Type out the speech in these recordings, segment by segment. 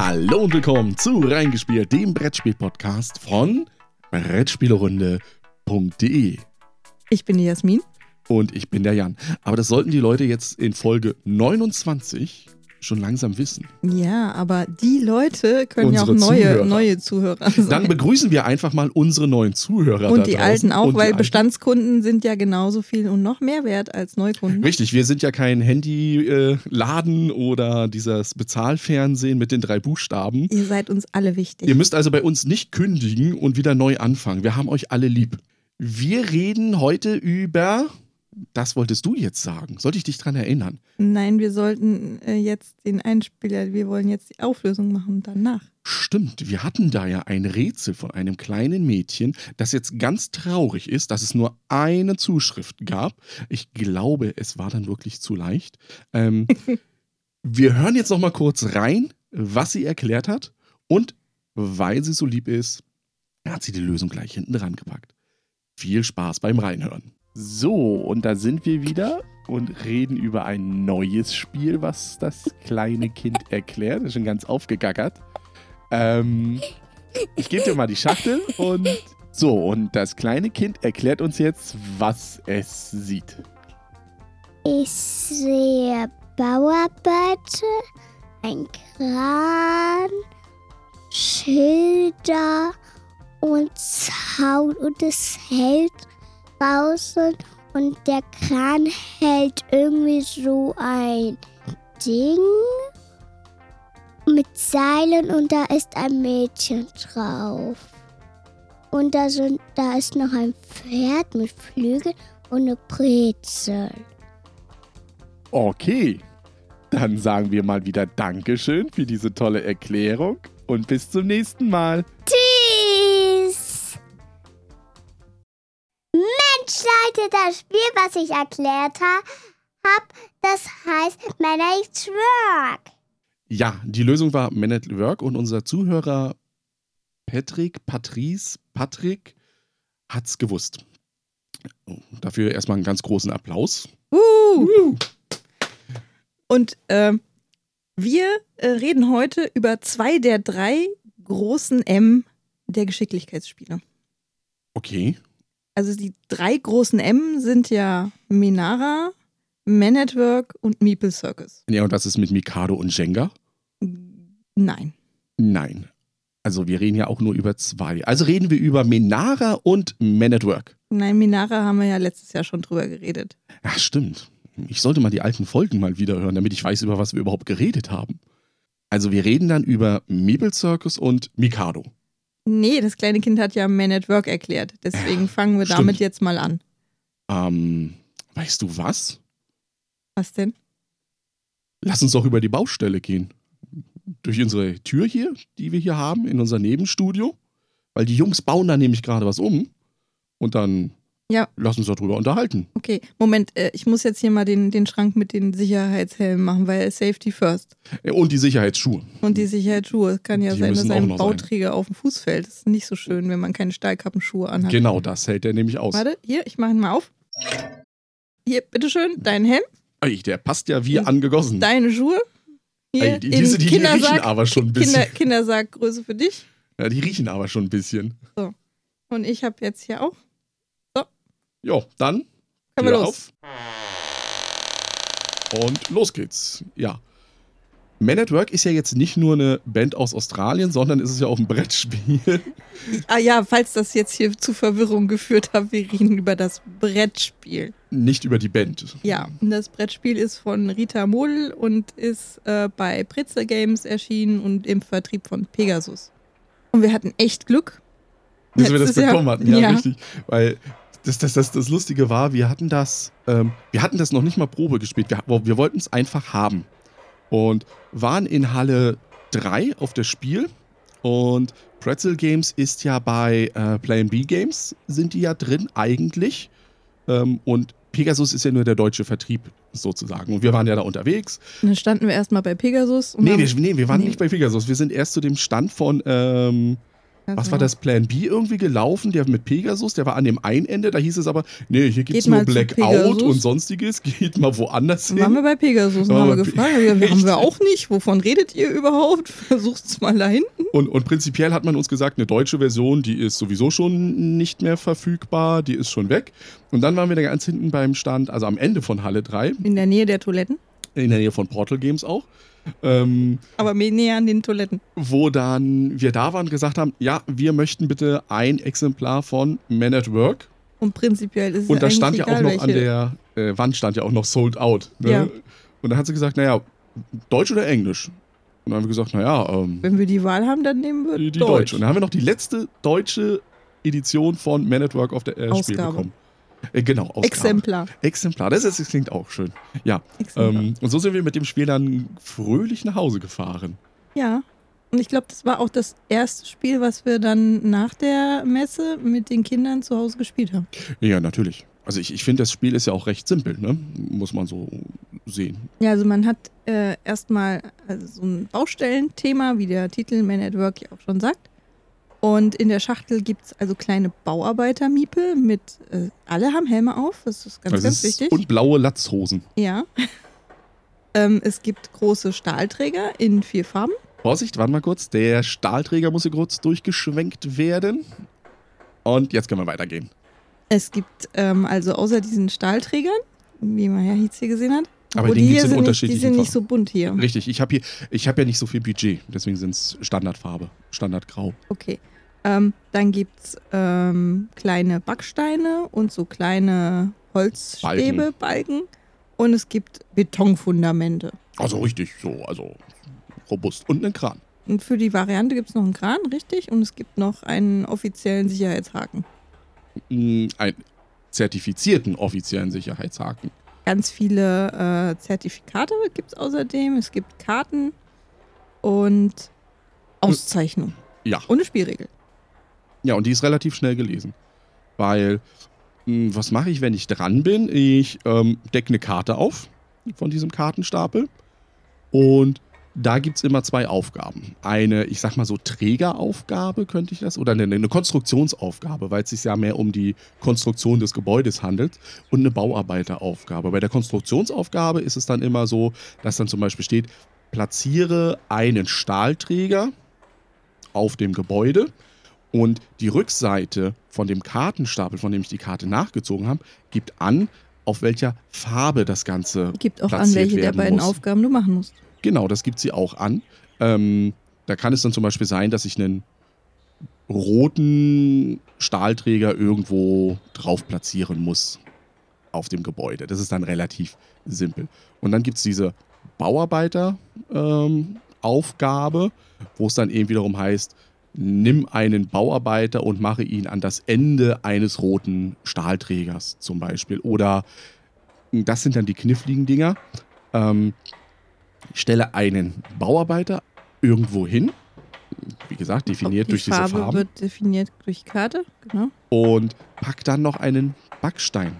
Hallo und willkommen zu Reingespielt, dem Brettspiel-Podcast von Brettspielerunde.de. Ich bin die Jasmin. Und ich bin der Jan. Aber das sollten die Leute jetzt in Folge 29 schon langsam wissen. Ja, aber die Leute können Unsere ja auch neue Zuhörer. neue Zuhörer sein. Dann begrüßen wir einfach mal unsere neuen Zuhörer. und die alten auch, Und weil. Bestandskunden sind ja genauso viel und noch mehr wert als Neukunden. Richtig, wir sind ja kein Handyladen oder dieses Bezahlfernsehen mit den drei Buchstaben. Ihr seid uns alle wichtig. Ihr müsst also bei uns nicht kündigen und wieder neu anfangen. Wir haben euch alle lieb. Wir reden heute über. Das wolltest du jetzt sagen. Sollte ich dich dran erinnern? Nein, wir sollten äh, jetzt den Einspieler, wir wollen jetzt die Auflösung machen danach. Stimmt, wir hatten da ja ein Rätsel von einem kleinen Mädchen, das jetzt ganz traurig ist, dass es nur eine Zuschrift gab. Ich glaube, es war dann wirklich zu leicht. Ähm, wir hören jetzt noch mal kurz rein, was sie erklärt hat. Und weil sie so lieb ist, hat sie die Lösung gleich hinten dran gepackt. Viel Spaß beim Reinhören. So, und da sind wir wieder und reden über ein neues Spiel, was das kleine Kind erklärt. Ist schon ganz aufgegackert. Ähm, ich gebe dir mal die Schachtel und so, und das kleine Kind erklärt uns jetzt, was es sieht. Ich sehe Bauarbeiter, ein Kran, Schilder und Zaun und es hält draußen und der Kran hält irgendwie so ein Ding mit Seilen und da ist ein Mädchen drauf. Und da, sind, da ist noch ein Pferd mit Flügeln und eine Brezel. Okay, dann sagen wir mal wieder Dankeschön für diese tolle Erklärung und bis zum nächsten Mal. Tschüss! Leute, das Spiel, was ich erklärt habe, das heißt Managed Work. Ja, die Lösung war Man at Work und unser Zuhörer Patrick, Patrice, Patrick hat's gewusst. Dafür erstmal einen ganz großen Applaus. Uh! Und ähm, wir äh, reden heute über zwei der drei großen M der Geschicklichkeitsspiele. Okay. Also die drei großen M sind ja Minara, Man at Work und Meeple Circus. Ja, und was ist mit Mikado und Jenga? Nein. Nein. Also wir reden ja auch nur über zwei. Also reden wir über Menara und Man at Work. Nein, Minara haben wir ja letztes Jahr schon drüber geredet. Ja, stimmt. Ich sollte mal die alten Folgen mal wieder hören, damit ich weiß, über was wir überhaupt geredet haben. Also wir reden dann über Meeple Circus und Mikado. Nee, das kleine Kind hat ja Man at Work erklärt. Deswegen fangen wir stimmt. damit jetzt mal an. Ähm, weißt du was? Was denn? Lass uns doch über die Baustelle gehen. Durch unsere Tür hier, die wir hier haben, in unser Nebenstudio. Weil die Jungs bauen da nämlich gerade was um. Und dann Ja. lass uns darüber unterhalten. Okay, Moment, äh, ich muss jetzt hier mal den, den Schrank mit den Sicherheitshelmen machen, weil Safety first. Äh, Und die Sicherheitsschuhe. Und die Sicherheitsschuhe. Es kann ja Die sein, dass ein noch sein. Bauträger auf dem Fuß fällt. Das ist nicht so schön, wenn man keine Stahlkappenschuhe anhat. Genau das hält er nämlich aus. Warte, hier, ich mache ihn mal auf. Hier, bitteschön, dein Helm, Ey, der passt ja wie angegossen. deine Schuhe. Hier, Ey, die, in diese, die, die riechen aber schon ein bisschen. Kinder, Kindersackgröße für dich. Ja, die riechen aber schon ein bisschen. Und ich habe jetzt hier auch. Jo, dann Können wir los. auf. Und los geht's. Ja. Man at Work ist ja jetzt nicht nur eine Band aus Australien, sondern ist es ja auch ein Brettspiel. Ah ja, falls das jetzt hier zu Verwirrung geführt hat, wir reden über das Brettspiel. Nicht über die Band. Ja, das Brettspiel ist von Rita Model und ist äh, bei Pritzel Games erschienen und im Vertrieb von Pegasus. Und wir hatten echt Glück. Bis wir das Letztes Jahr. bekommen hatten, ja, Ja. richtig. Weil das, das, das, das Lustige war, wir hatten das, ähm, wir hatten das noch nicht mal Probe gespielt. Wir, wir wollten es einfach haben. Und waren in Halle 3 auf das Spiel. Und Pretzel Games ist ja bei äh, Play B Games, sind die ja drin eigentlich. Ähm, und Pegasus ist ja nur der deutsche Vertrieb sozusagen. Und wir waren ja da unterwegs. Und dann standen wir erstmal bei Pegasus. Und Nee, wir, nee, wir waren Nee. nicht bei Pegasus. Wir sind erst zu dem Stand von, ähm, Was Also, war das Plan B irgendwie gelaufen? Der mit Pegasus, der war an dem einen Ende, da hieß es aber, nee, hier gibt es nur Blackout und sonstiges, geht mal woanders Dann waren wir hin. bei Pegasus und haben wir gefragt, ja, haben wir auch nicht. Wovon redet ihr überhaupt? Versucht's mal da hinten. Und, und prinzipiell hat man uns gesagt, eine deutsche Version, die ist sowieso schon nicht mehr verfügbar, die ist schon weg. Und dann waren wir da ganz hinten beim Stand, also am Ende von Halle 3, In der Nähe der Toiletten, in der Nähe von Portal Games auch. Ähm, aber mehr näher an den Toiletten. wo dann wir da waren und gesagt haben, ja, wir möchten bitte ein Exemplar von Man at Work. Und prinzipiell ist es Und da stand ja auch noch an welche. der äh, Wand stand ja auch noch Sold Out. Ne? Ja. Und dann hat sie gesagt, naja, Deutsch oder Englisch? Und dann haben wir gesagt, naja, ähm, Wenn wir die Wahl haben, dann nehmen wir die, die Deutsch. Deutsche. Und dann haben wir noch die letzte deutsche Edition von Man at Work auf der äh, Spiel bekommen. Äh, genau, Ausgabe. Exemplar. Exemplar, das, ist, das klingt auch schön. Ja, ähm, und so sind wir mit dem Spiel dann fröhlich nach Hause gefahren. Ja. Und ich glaube, das war auch das erste Spiel, was wir dann nach der Messe mit den Kindern zu Hause gespielt haben. Ja, natürlich. Also ich, ich finde, das Spiel ist ja auch recht simpel, ne? muss man so sehen. Ja, also man hat äh, erstmal also so ein Baustellenthema, wie der Titel Man at Work ja auch schon sagt. Und in der Schachtel gibt es also kleine Bauarbeiter-Miepel mit, äh, alle haben Helme auf, das ist ganz, Das ganz ist- wichtig. Und blaue Latzhosen. Ja. ähm, es gibt große Stahlträger in vier Farben. Vorsicht, warte mal kurz. Der Stahlträger muss hier kurz durchgeschwenkt werden. Und jetzt können wir weitergehen. Es gibt ähm, also außer diesen Stahlträgern, wie man ja hier gesehen hat, Aber die hier in sind nicht, die sind nicht so bunt hier. Richtig, ich habe hier, ich habe ja nicht so viel Budget, deswegen sind es Standardfarbe, Standardgrau. Okay. Ähm, dann gibt es ähm, kleine Backsteine und so kleine Holzstäbe, Balken. Und es gibt Betonfundamente. Also richtig so, also robust. Und einen Kran. Und für die Variante gibt es noch einen Kran, richtig? Und es gibt noch einen offiziellen Sicherheitshaken. Mm, Einen zertifizierten offiziellen Sicherheitshaken. Ganz viele äh, Zertifikate gibt es außerdem. Es gibt Karten und Auszeichnungen. Ja. Eine Spielregel. Ja, und die ist relativ schnell gelesen. Weil, mh, was mache ich, wenn ich dran bin? Ich ähm, decke eine Karte auf von diesem Kartenstapel. Und da gibt es immer zwei Aufgaben. Eine, ich sag mal so, Trägeraufgabe könnte ich das, oder eine, eine Konstruktionsaufgabe, weil es sich ja mehr um die Konstruktion des Gebäudes handelt, und eine Bauarbeiteraufgabe. Bei der Konstruktionsaufgabe ist es dann immer so, dass dann zum Beispiel steht, platziere einen Stahlträger auf dem Gebäude und die Rückseite von dem Kartenstapel, von dem ich die Karte nachgezogen habe, gibt an, auf welcher Farbe das Ganze Gibt auch an, welche der beiden muss. Aufgaben du machen musst. Genau, das gibt sie auch an. Ähm, da kann es dann zum Beispiel sein, dass ich einen roten Stahlträger irgendwo drauf platzieren muss auf dem Gebäude. Das ist dann relativ simpel. Und dann gibt es diese Bauarbeiter-Aufgabe, wo es dann eben wiederum heißt, nimm einen Bauarbeiter und mache ihn an das Ende eines roten Stahlträgers zum Beispiel. Oder das sind dann die kniffligen Dinger. Ähm, stelle einen Bauarbeiter irgendwo hin, wie gesagt, definiert die durch Farbe diese Farben, wird definiert durch Karte, genau. und pack dann noch einen Backstein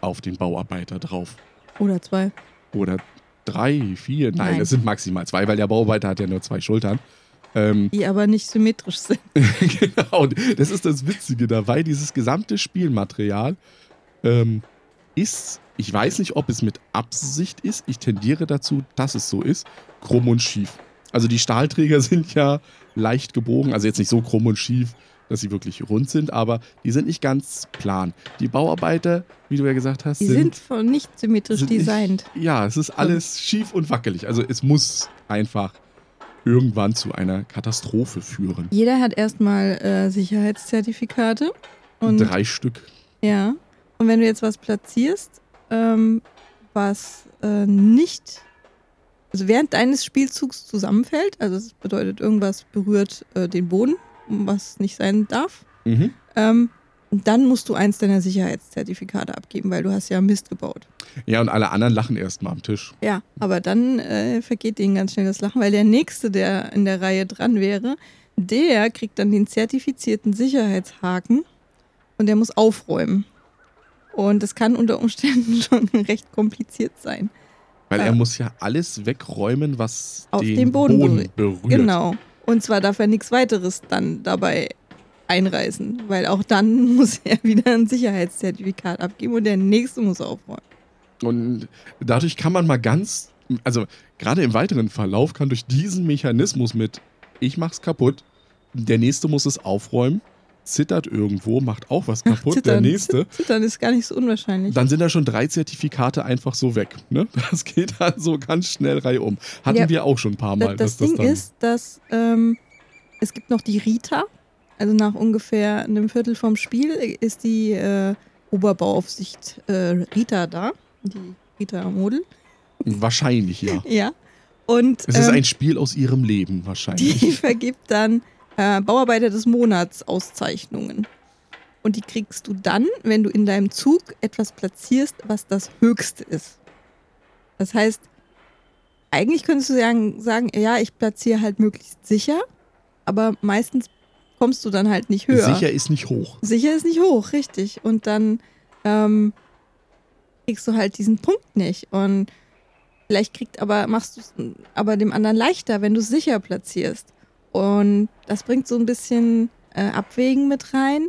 auf den Bauarbeiter drauf. Oder zwei. Oder drei, vier, nein, Nein. das sind maximal zwei, weil der Bauarbeiter hat ja nur zwei Schultern. Ähm, Die aber nicht symmetrisch sind. genau, das ist das Witzige dabei. Dieses gesamte Spielmaterial ähm, ist, ich weiß nicht, ob es mit Absicht ist, ich tendiere dazu, dass es so ist, krumm und schief. Also die Stahlträger sind ja leicht gebogen, also jetzt nicht so krumm und schief, dass sie wirklich rund sind, aber die sind nicht ganz plan. Die Bauarbeiter, wie du ja gesagt hast, Die sind, von nicht symmetrisch sind nicht- designt. ja, es ist alles schief und wackelig. Also es muss einfach irgendwann zu einer Katastrophe führen. Jeder hat erstmal äh, Sicherheitszertifikate. Und Drei Stück. ja. Und wenn du jetzt was platzierst, ähm, was äh, nicht, also während deines Spielzugs zusammenfällt, also das bedeutet, irgendwas berührt äh, den Boden, was nicht sein darf, Mhm. ähm, dann musst du eins deiner Sicherheitszertifikate abgeben, weil du hast ja Mist gebaut. Ja, und alle anderen lachen erstmal am Tisch. Ja, aber dann äh, vergeht denen ganz schnell das Lachen, weil der Nächste, der in der Reihe dran wäre, der kriegt dann den zertifizierten Sicherheitshaken und der muss aufräumen. Und das kann unter Umständen schon recht kompliziert sein. Weil Ja. er muss ja alles wegräumen, was Auf den, den Boden Boden berührt. Genau. Und zwar darf er nichts weiteres dann dabei einreißen, weil auch dann muss er wieder ein Sicherheitszertifikat abgeben und der nächste muss aufräumen. Und dadurch kann man mal ganz, also gerade im weiteren Verlauf kann durch diesen Mechanismus mit ich mach's kaputt, der nächste muss es aufräumen, zittert irgendwo, macht auch was kaputt, der Zittern. nächste. Zittern ist gar nicht so unwahrscheinlich. Dann sind da schon drei Zertifikate einfach so weg. Ne? Das geht dann so ganz schnell reihum. Hatten Ja. wir auch schon ein paar Mal. das dass Ding das ist, dass ähm, es gibt noch die Rita. Also nach ungefähr einem Viertel vom Spiel ist die äh, Oberbauaufsicht äh, Rita da. Die Rita Model. Wahrscheinlich, ja. Ja. Und Es ist ähm, ein Spiel aus ihrem Leben, die wahrscheinlich. vergibt dann äh, Bauarbeiter des Monats Auszeichnungen. Und die kriegst du dann, wenn du in deinem Zug etwas platzierst, was das Höchste ist. Das heißt, eigentlich könntest du sagen, sagen ja, ich platziere halt möglichst sicher, aber meistens kommst du dann halt nicht höher. Sicher ist nicht hoch. Sicher ist nicht hoch, richtig. Und dann ähm, kriegst du halt diesen Punkt nicht. Und vielleicht kriegt aber, machst du es aber dem anderen leichter, wenn du es sicher platzierst. Und das bringt so ein bisschen äh, Abwägen mit rein.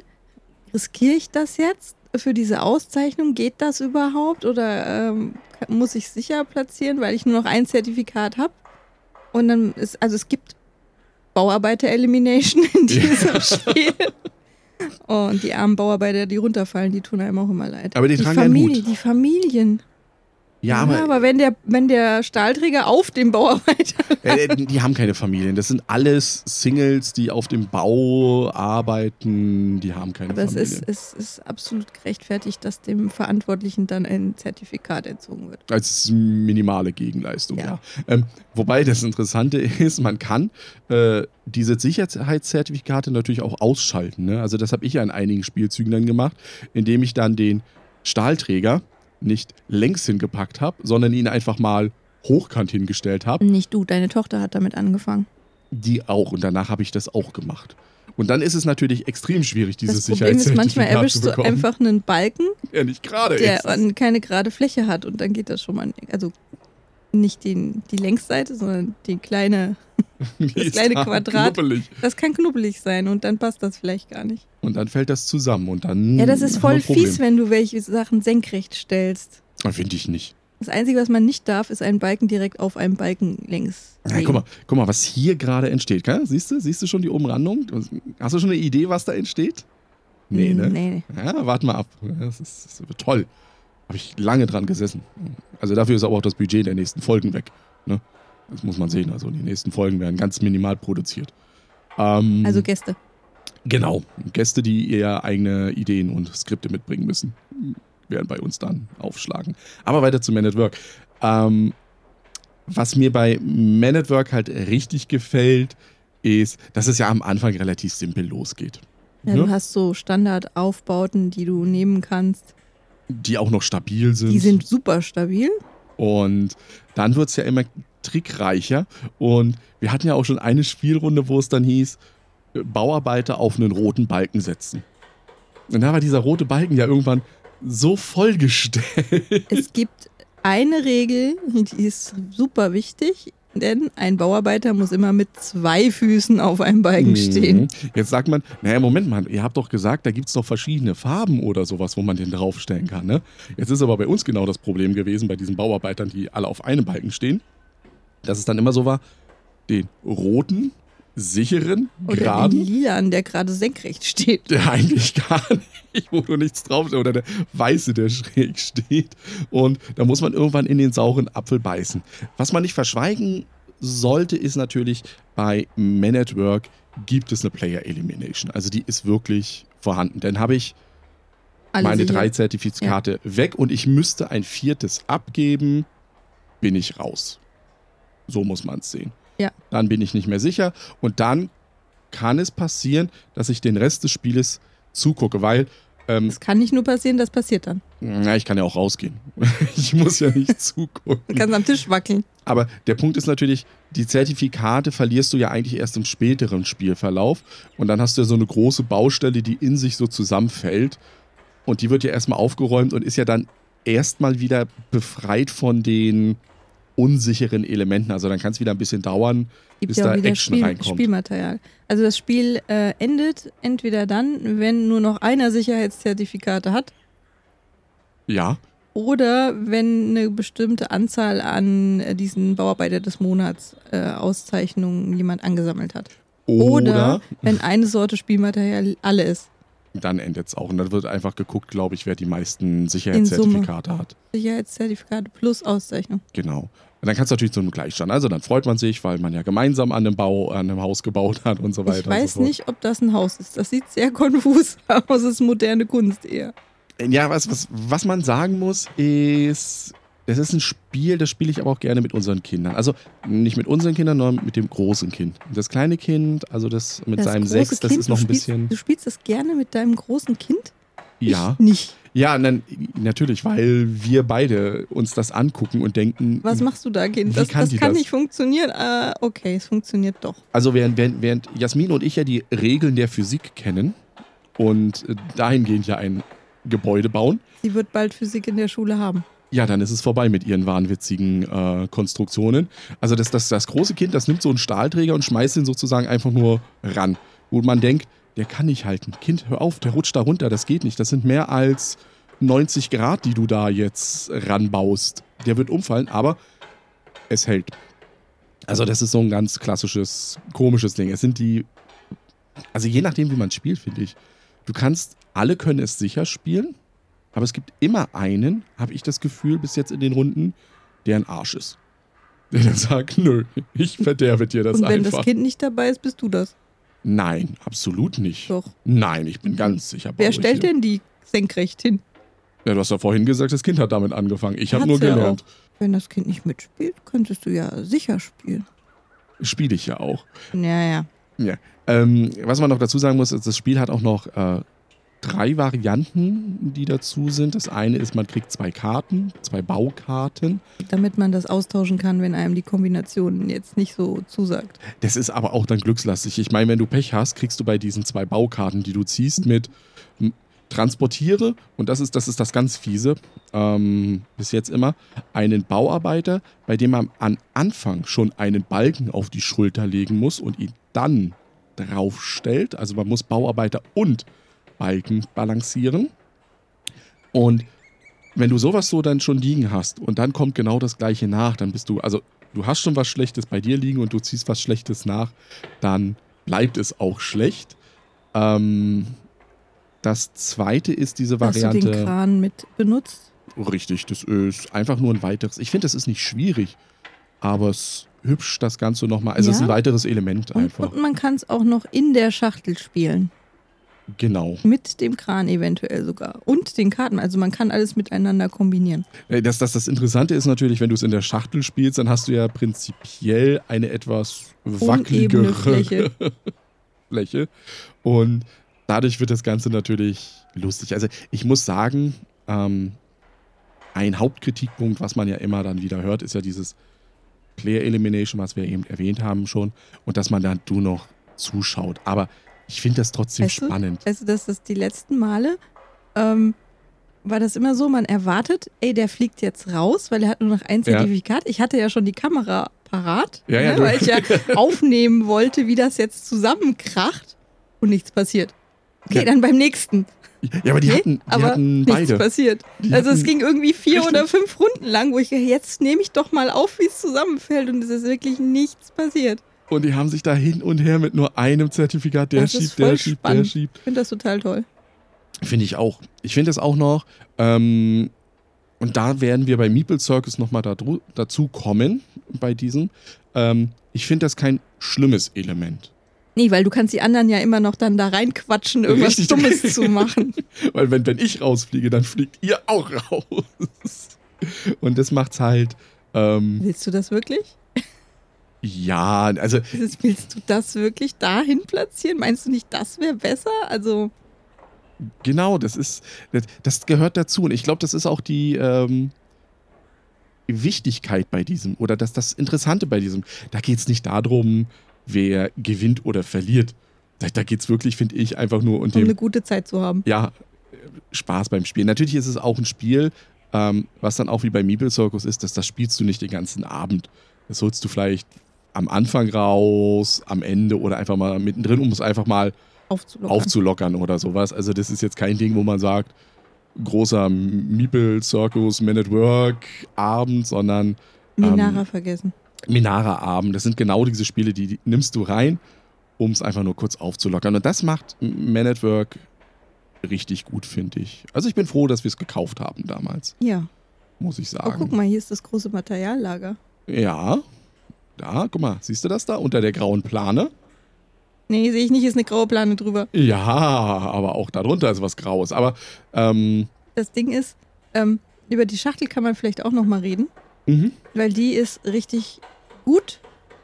Riskiere ich das jetzt für diese Auszeichnung? Geht das überhaupt? Oder ähm, muss ich sicher platzieren, weil ich nur noch ein Zertifikat habe? Und dann ist, also es gibt Bauarbeiter-Elimination in diesem Spiel. Und die armen Bauarbeiter, die runterfallen, die tun einem auch immer leid. Aber die tragen ja einen Familie, Hut. die Familien. Ja, aber, wenn, der, wenn der Stahlträger auf dem Bauarbeiter. äh, die haben keine Familien. Das sind alles Singles, die auf dem Bau arbeiten. Die haben keine Aber es Familien. ist, es ist absolut gerechtfertigt, dass dem Verantwortlichen dann ein Zertifikat entzogen wird. Als minimale Gegenleistung, ja. Ja. Ähm, wobei das Interessante ist, man kann äh, diese Sicherheitszertifikate natürlich auch ausschalten. Ne? Also das habe ich ja in einigen Spielzügen dann gemacht, indem ich dann den Stahlträger nicht längs hingepackt habe, sondern ihn einfach mal hochkant hingestellt habe. Nicht du, deine Tochter hat damit angefangen. Die auch. Und danach habe ich das auch gemacht. Und dann ist es natürlich extrem schwierig, dieses das Problem ist, manchmal Sicherheitszertifikat erwischst zu du bekommen. einfach einen Balken, der nicht gerade der ist. keine gerade Fläche hat und dann geht das schon mal. Also nicht den, die Längsseite, sondern die kleine. Ist kleine Quadrat. knubbelig. Das kann knubbelig sein und dann passt das vielleicht gar nicht. Und dann fällt das zusammen und dann. Ja, das ist voll fies, wenn du welche Sachen senkrecht stellst. Finde ich nicht. Das Einzige, was man nicht darf, ist einen Balken direkt auf einem Balken längs. Ja, guck, mal, guck mal, was hier gerade entsteht. Gell? Siehst du? Siehst du schon die Umrandung? Hast du schon eine Idee, was da entsteht? Nee, ne? Nee, nee. Ja, warte mal ab. Das, ist, das wird toll. Habe ich lange dran gesessen. Also dafür ist aber auch das Budget der nächsten Folgen weg. Ne? Das muss man sehen. Also die nächsten Folgen werden ganz minimal produziert. Ähm, Also Gäste. Genau. Gäste, die eher eigene Ideen und Skripte mitbringen müssen, werden bei uns dann aufschlagen. Aber weiter zu Man at Work. Ähm, was mir bei Man at Work halt richtig gefällt, ist, dass es ja am Anfang relativ simpel losgeht. Ja, Ne? Du hast so Standardaufbauten, die du nehmen kannst. Die auch noch stabil sind. Die sind super stabil. Und dann wird es ja immer trickreicher. Und wir hatten ja auch schon eine Spielrunde, wo es dann hieß, äh, Bauarbeiter auf einen roten Balken setzen. Und da war dieser rote Balken ja irgendwann so vollgestellt. Es gibt eine Regel, die ist super wichtig, denn ein Bauarbeiter muss immer mit zwei Füßen auf einem Balken stehen. Mhm. Jetzt sagt man, naja, Moment mal, ihr habt doch gesagt, da gibt es doch verschiedene Farben oder sowas, wo man den draufstellen kann. Ne? Jetzt ist aber bei uns genau das Problem gewesen, bei diesen Bauarbeitern, die alle auf einem Balken stehen, dass es dann immer so war, den roten, sicheren, Oder den geraden, Lilan, der gerade senkrecht steht. der eigentlich gar nicht, wo du nichts draufstellst, oder der weiße, der schräg steht. Und da muss man irgendwann in den sauren Apfel beißen. Was man nicht verschweigen sollte, ist natürlich, bei Man at Work gibt es eine Player Elimination. Also die ist wirklich vorhanden. Dann habe ich Alle meine sicher. drei Zertifikate weg und ich müsste ein viertes abgeben, bin ich raus. So muss man es sehen. Ja. Dann bin ich nicht mehr sicher und dann kann es passieren, dass ich den Rest des Spieles zugucke, weil ähm, Das kann nicht nur passieren, das passiert dann. na, ich kann ja auch rausgehen. ich muss ja nicht zugucken. Du kannst am Tisch wackeln. Aber der Punkt ist natürlich, die Zertifikate verlierst du ja eigentlich erst im späteren Spielverlauf. Und dann hast du ja so eine große Baustelle, die in sich so zusammenfällt. Und die wird ja erstmal aufgeräumt und ist ja dann erstmal wieder befreit von den unsicheren Elementen. Also dann kann es wieder ein bisschen dauern, Gibt bis ja da Action Spiel, reinkommt. Spielmaterial. Also das Spiel äh, endet entweder dann, wenn nur noch einer Sicherheitszertifikate hat Ja, oder wenn eine bestimmte Anzahl an äh, diesen Bauarbeiter des Monats äh, Auszeichnungen jemand angesammelt hat. oder, Oder wenn eine Sorte Spielmaterial alle ist. Dann endet es auch. Und dann wird einfach geguckt, glaube ich, wer die meisten Sicherheitszertifikate hat. Sicherheitszertifikate plus Auszeichnung. Genau. Und dann kannst du natürlich zu einem Gleichstand. Also dann freut man sich, weil man ja gemeinsam an einem Bau, an einem Haus gebaut hat und so weiter. Ich weiß so nicht, ob das ein Haus ist. Das sieht sehr konfus aus. Es ist moderne Kunst eher. Ja, was, was, was man sagen muss, ist, das ist ein Spiel, das spiele ich aber auch gerne mit unseren Kindern. Also nicht mit unseren Kindern, sondern mit dem großen Kind. Das kleine Kind, also das mit Das seinem Sechs, das Kind, ist noch ein spielst, bisschen. Du spielst das gerne mit deinem großen Kind? Ja. Ich nicht. Ja, dann, natürlich, weil wir beide uns das angucken und denken. Was machst du da, Kind? Das, kann das kann das? nicht funktionieren. Ah, okay, es funktioniert doch. Also während, während, während Jasmin und ich ja die Regeln der Physik kennen und dahingehend ja ein Gebäude bauen, Sie wird bald Physik in der Schule haben. Ja, dann ist es vorbei mit ihren wahnwitzigen äh, Konstruktionen. Also das, das, das große Kind, das nimmt so einen Stahlträger und schmeißt ihn sozusagen einfach nur ran. Wo man denkt, der kann nicht halten. Kind, hör auf, der rutscht da runter, das geht nicht. Das sind mehr als 90 Grad, die du da jetzt ranbaust. Der wird umfallen, aber es hält. Also das ist so ein ganz klassisches, komisches Ding. Es sind die, also je nachdem, wie man spielt, finde ich. Du kannst, alle können es sicher spielen, aber es gibt immer einen, habe ich das Gefühl, bis jetzt in den Runden, der ein Arsch ist. Der dann sagt, nö, ich verderbe dir das Und wenn einfach. das Kind nicht dabei ist, bist du das. Nein, absolut nicht. Doch. Nein, ich bin ganz sicher. Wer stellt hier. denn die senkrecht hin? Ja, du hast ja vorhin gesagt, das Kind hat damit angefangen. Ich habe nur ja gelernt. Wenn das Kind nicht mitspielt, könntest du ja sicher spielen. Spiele ich ja auch. Ja, ja. Ähm, was man noch dazu sagen muss, ist, das Spiel hat auch noch äh, drei Varianten, die dazu sind. Das eine ist, man kriegt zwei Karten, zwei Baukarten. Damit man das austauschen kann, wenn einem die Kombination jetzt nicht so zusagt. Das ist aber auch dann glückslastig. Ich meine, wenn du Pech hast, kriegst du bei diesen zwei Baukarten, die du ziehst, mit Transportiere, und das ist das, ist das ganz fiese, ähm, bis jetzt immer, einen Bauarbeiter, bei dem man am Anfang schon einen Balken auf die Schulter legen muss und ihn dann draufstellt. Also man muss Bauarbeiter und Balken balancieren. Und wenn du sowas so dann schon liegen hast und dann kommt genau das gleiche nach, dann bist du, also du hast schon was Schlechtes bei dir liegen und du ziehst was Schlechtes nach, dann bleibt es auch schlecht. Ähm, das zweite ist diese Hast du den Variante. Kran mit benutzt? Richtig, das ist einfach nur ein weiteres. Ich finde, das ist nicht schwierig, aber es hübsch das Ganze nochmal. Also es ist Ja. ein weiteres Element Und, einfach. und man kann es auch noch in der Schachtel spielen. Genau. Mit dem Kran eventuell sogar. Und den Karten. Also man kann alles miteinander kombinieren. Äh, Das, das, das Interessante ist natürlich, wenn du es in der Schachtel spielst, dann hast du ja prinzipiell eine etwas wackeligere Fläche. Fläche. Und dadurch wird das Ganze natürlich lustig. Also ich muss sagen, ähm, ein Hauptkritikpunkt, was man ja immer dann wieder hört, ist ja dieses Player Elimination, was wir eben erwähnt haben schon. Und dass man dann du noch zuschaut. Aber ich finde das trotzdem Weißt spannend. Weißt du, dass das die letzten Male ähm, war das immer so, man erwartet, ey, der fliegt jetzt raus, weil er hat nur noch ein Ja. Zertifikat. Ich hatte ja schon die Kamera parat, Ja, ja, ne, weil ich ja aufnehmen wollte, wie das jetzt zusammenkracht und nichts passiert. Okay, Ja. dann beim nächsten. Ja, aber die Nee, hatten, die aber hatten nichts beide. passiert. Die also es ging irgendwie vier Richtig. oder fünf Runden lang, wo ich jetzt nehme ich doch mal auf, wie es zusammenfällt und es ist wirklich nichts passiert. Und die haben sich da hin und her mit nur einem Zertifikat, der Das schiebt, der schiebt, der spannend. schiebt. Ich finde das total toll. Finde ich auch. Ich finde es auch noch. Ähm, und da werden wir bei Meeple Circus nochmal da, dazu kommen, bei diesem. Ähm, ich finde das kein schlimmes Element. Nee, weil du kannst die anderen ja immer noch dann da reinquatschen, irgendwas Richtig. Dummes zu machen. Weil wenn, wenn ich rausfliege, dann fliegt ihr auch raus. Und das macht's halt. Ähm, Willst du das wirklich? Ja, also Willst du das wirklich dahin platzieren? Meinst du nicht, das wäre besser? Also, Genau, das ist, das, das gehört dazu. Und ich glaube, das ist auch die ähm, Wichtigkeit bei diesem oder das, das Interessante bei diesem. Da geht es nicht darum, wer gewinnt oder verliert. Da, da geht es wirklich, finde ich, einfach nur um um dem, eine gute Zeit zu haben. ja, Spaß beim Spielen. Natürlich ist es auch ein Spiel, Ähm, was dann auch wie bei Meeple Circus ist, dass das spielst du nicht den ganzen Abend. Das holst du vielleicht am Anfang raus, am Ende oder einfach mal mittendrin, um es einfach mal Aufzulockern. aufzulockern oder sowas. Also das ist jetzt kein Ding, wo man sagt, großer Meeple Circus Man at Work Abend, sondern Minara ähm, vergessen. Minara Abend. Das sind genau diese Spiele, die, die nimmst du rein, um es einfach nur kurz aufzulockern. Und das macht Man at Work richtig gut, finde ich. Also ich bin froh, dass wir es gekauft haben damals, Ja. muss ich Oh, sagen. guck mal, hier ist das große Materiallager. Ja. Da, guck mal, siehst du das da unter der grauen Plane? Nee, sehe ich nicht, ist eine graue Plane drüber. Ja, aber auch darunter ist was Graues. Aber ähm, Das Ding ist, ähm, über die Schachtel kann man vielleicht auch nochmal reden, mhm. weil die ist richtig gut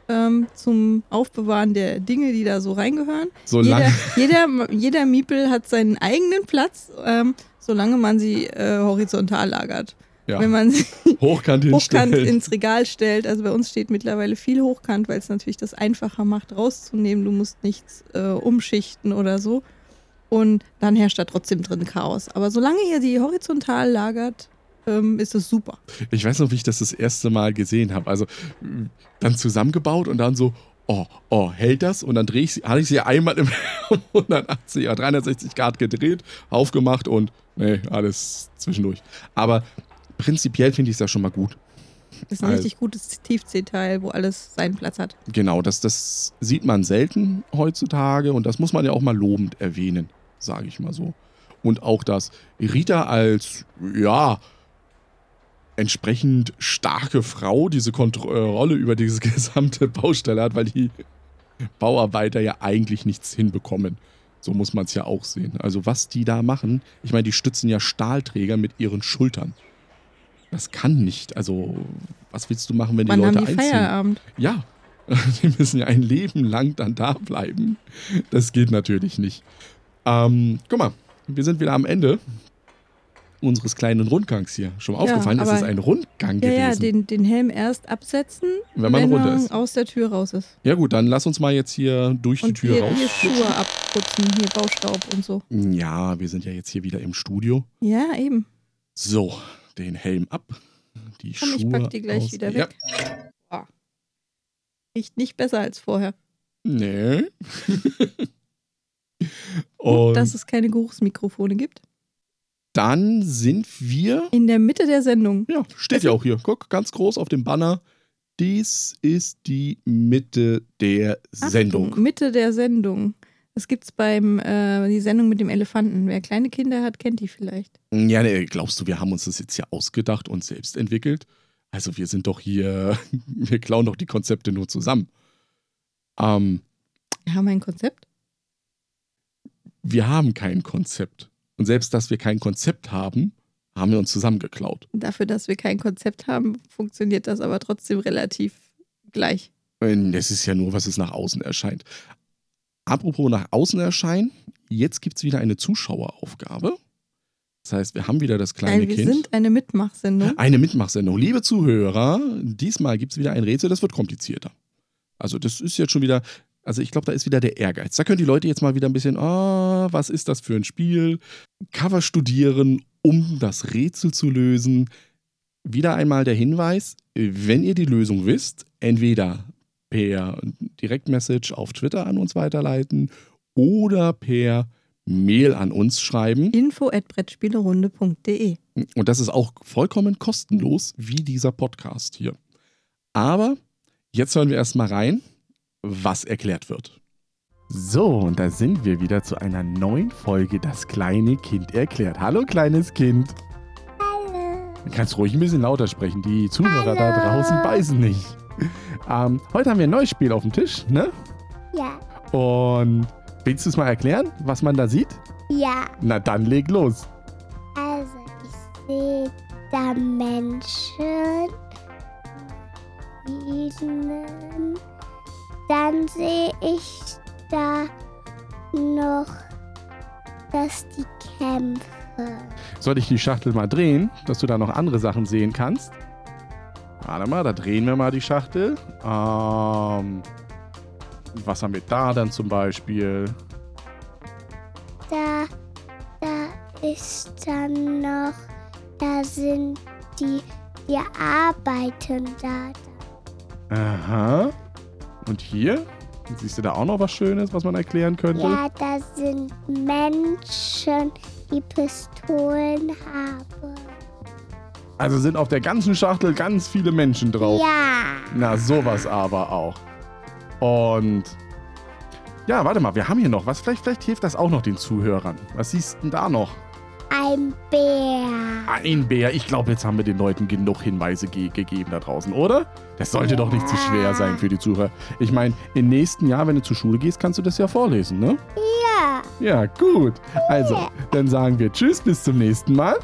ähm, zum Aufbewahren der Dinge, die da so reingehören. solange. Jeder, jeder, jeder Miepel hat seinen eigenen Platz, ähm, solange man sie äh, horizontal lagert. Ja, Wenn man sie hochkant hochkant ins Regal stellt, also bei uns steht mittlerweile viel hochkant, weil es natürlich das einfacher macht, rauszunehmen. Du musst nichts äh, umschichten oder so. Und dann herrscht da trotzdem drin Chaos. Aber solange ihr die horizontal lagert, ähm, ist es super. Ich weiß noch, wie ich das das erste Mal gesehen habe. Also dann zusammengebaut und dann so, oh, oh, hält das? Und dann drehe ich sie, hatte ich sie einmal im 180 oder 360 Grad gedreht, aufgemacht und nee, alles zwischendurch. Aber prinzipiell finde ich es ja schon mal gut. Das ist ein Also- richtig gutes Tiefseeteil, wo alles seinen Platz hat. Genau, das, das sieht man selten heutzutage und das muss man ja auch mal lobend erwähnen, sage ich mal so. Und auch, dass Rita als, ja, entsprechend starke Frau diese Kontrolle über diese gesamte Baustelle hat, weil die Bauarbeiter ja eigentlich nichts hinbekommen. So muss man es ja auch sehen. Also was die da machen, ich meine, die stützen ja Stahlträger mit ihren Schultern. Das kann nicht. Also was willst du machen, wenn die Wann Leute haben die einziehen? Feierabend? Ja, die müssen ja ein Leben lang dann da bleiben. Das geht natürlich nicht. Ähm, guck mal, wir sind wieder am Ende unseres kleinen Rundgangs hier. Schon mal Ja, aufgefallen, es ist ein Rundgang Ja, ja, gewesen. den, den Helm erst absetzen, wenn man runter er ist. aus der Tür raus ist. Ja gut, dann lass uns mal jetzt hier durch die Und Tür hier, raus. hier Schuhe abputzen, hier Baustaub und so. Ja, wir sind ja jetzt hier wieder im Studio. Ja, eben. So, den Helm ab. Die Komm, ich Schuhe pack die gleich aus. wieder Ja. weg. Ah. Riecht nicht besser als vorher. Nee. Und dass es keine Geruchsmikrofone gibt. dann sind wir In der Mitte der Sendung. Ja, steht ja auch hier. Guck, ganz groß auf dem Banner. Dies ist die Mitte der Sendung. Achtung, Mitte der Sendung. Das gibt's beim äh, die Sendung mit dem Elefanten. Wer kleine Kinder hat, kennt die vielleicht. Ja, nee, glaubst du, wir haben uns das jetzt hier ausgedacht und selbst entwickelt? Also wir sind doch hier, wir klauen doch die Konzepte nur zusammen. Ähm, Wir haben ein Konzept. wir haben kein Konzept. Und selbst, dass wir kein Konzept haben, haben wir uns zusammengeklaut. Dafür, dass wir kein Konzept haben, funktioniert das aber trotzdem relativ gleich. Und Das ist ja nur, was es nach außen erscheint. Apropos nach außen erscheinen, jetzt gibt es wieder eine Zuschaueraufgabe. Das heißt, wir haben wieder das kleine wir Kind. sind eine Mitmachsendung. Eine Mitmachsendung. Liebe Zuhörer, diesmal gibt es wieder ein Rätsel, das wird komplizierter. Also, das ist jetzt schon wieder, also ich glaube, da ist wieder der Ehrgeiz. Da können die Leute jetzt mal wieder ein bisschen, ah, was ist das für ein Spiel? Cover studieren, um das Rätsel zu lösen. Wieder einmal der Hinweis, wenn ihr die Lösung wisst, entweder per Direktmessage auf Twitter an uns weiterleiten oder per Mail an uns schreiben. Info at brettspielerunde.de. Und das ist auch vollkommen kostenlos, wie dieser Podcast hier. Aber jetzt hören wir erstmal rein, was erklärt wird. So, und da sind wir wieder zu einer neuen Folge Das kleine Kind erklärt. Hallo, kleines Kind. Hallo. Du kannst ruhig ein bisschen lauter sprechen. Die Zuhörer da Hallo. draußen beißen nicht. Ähm, heute haben wir ein neues Spiel auf dem Tisch, ne? Ja. Und willst du es mal erklären, was man da sieht? Ja. Na dann leg los. Also, ich sehe da Menschen, Wiesen. Dann sehe ich da noch, dass die kämpfen. Soll ich die Schachtel mal drehen, dass du da noch andere Sachen sehen kannst? Warte mal, da drehen wir mal die Schachtel. Ähm, was haben wir da dann zum Beispiel? Da, da ist dann noch Da sind die, die arbeiten da. Aha. Und hier? Siehst du da auch noch was Schönes, was man erklären könnte? Ja, da sind Menschen, die Pistolen haben. Also sind auf der ganzen Schachtel ganz viele Menschen drauf. Ja. Na, sowas aber auch. Und ja, warte mal, wir haben hier noch was. Vielleicht, vielleicht hilft das auch noch den Zuhörern. Was siehst du denn da noch? Ein Bär. Ein Bär. Ich glaube, jetzt haben wir den Leuten genug Hinweise ge gegeben da draußen, oder? Das sollte doch nicht zu schwer sein für die Zuhörer. Ich meine, im nächsten Jahr, wenn du zur Schule gehst, kannst du das ja vorlesen, ne? Ja. Ja, gut. Also, dann sagen wir Tschüss, bis zum nächsten Mal.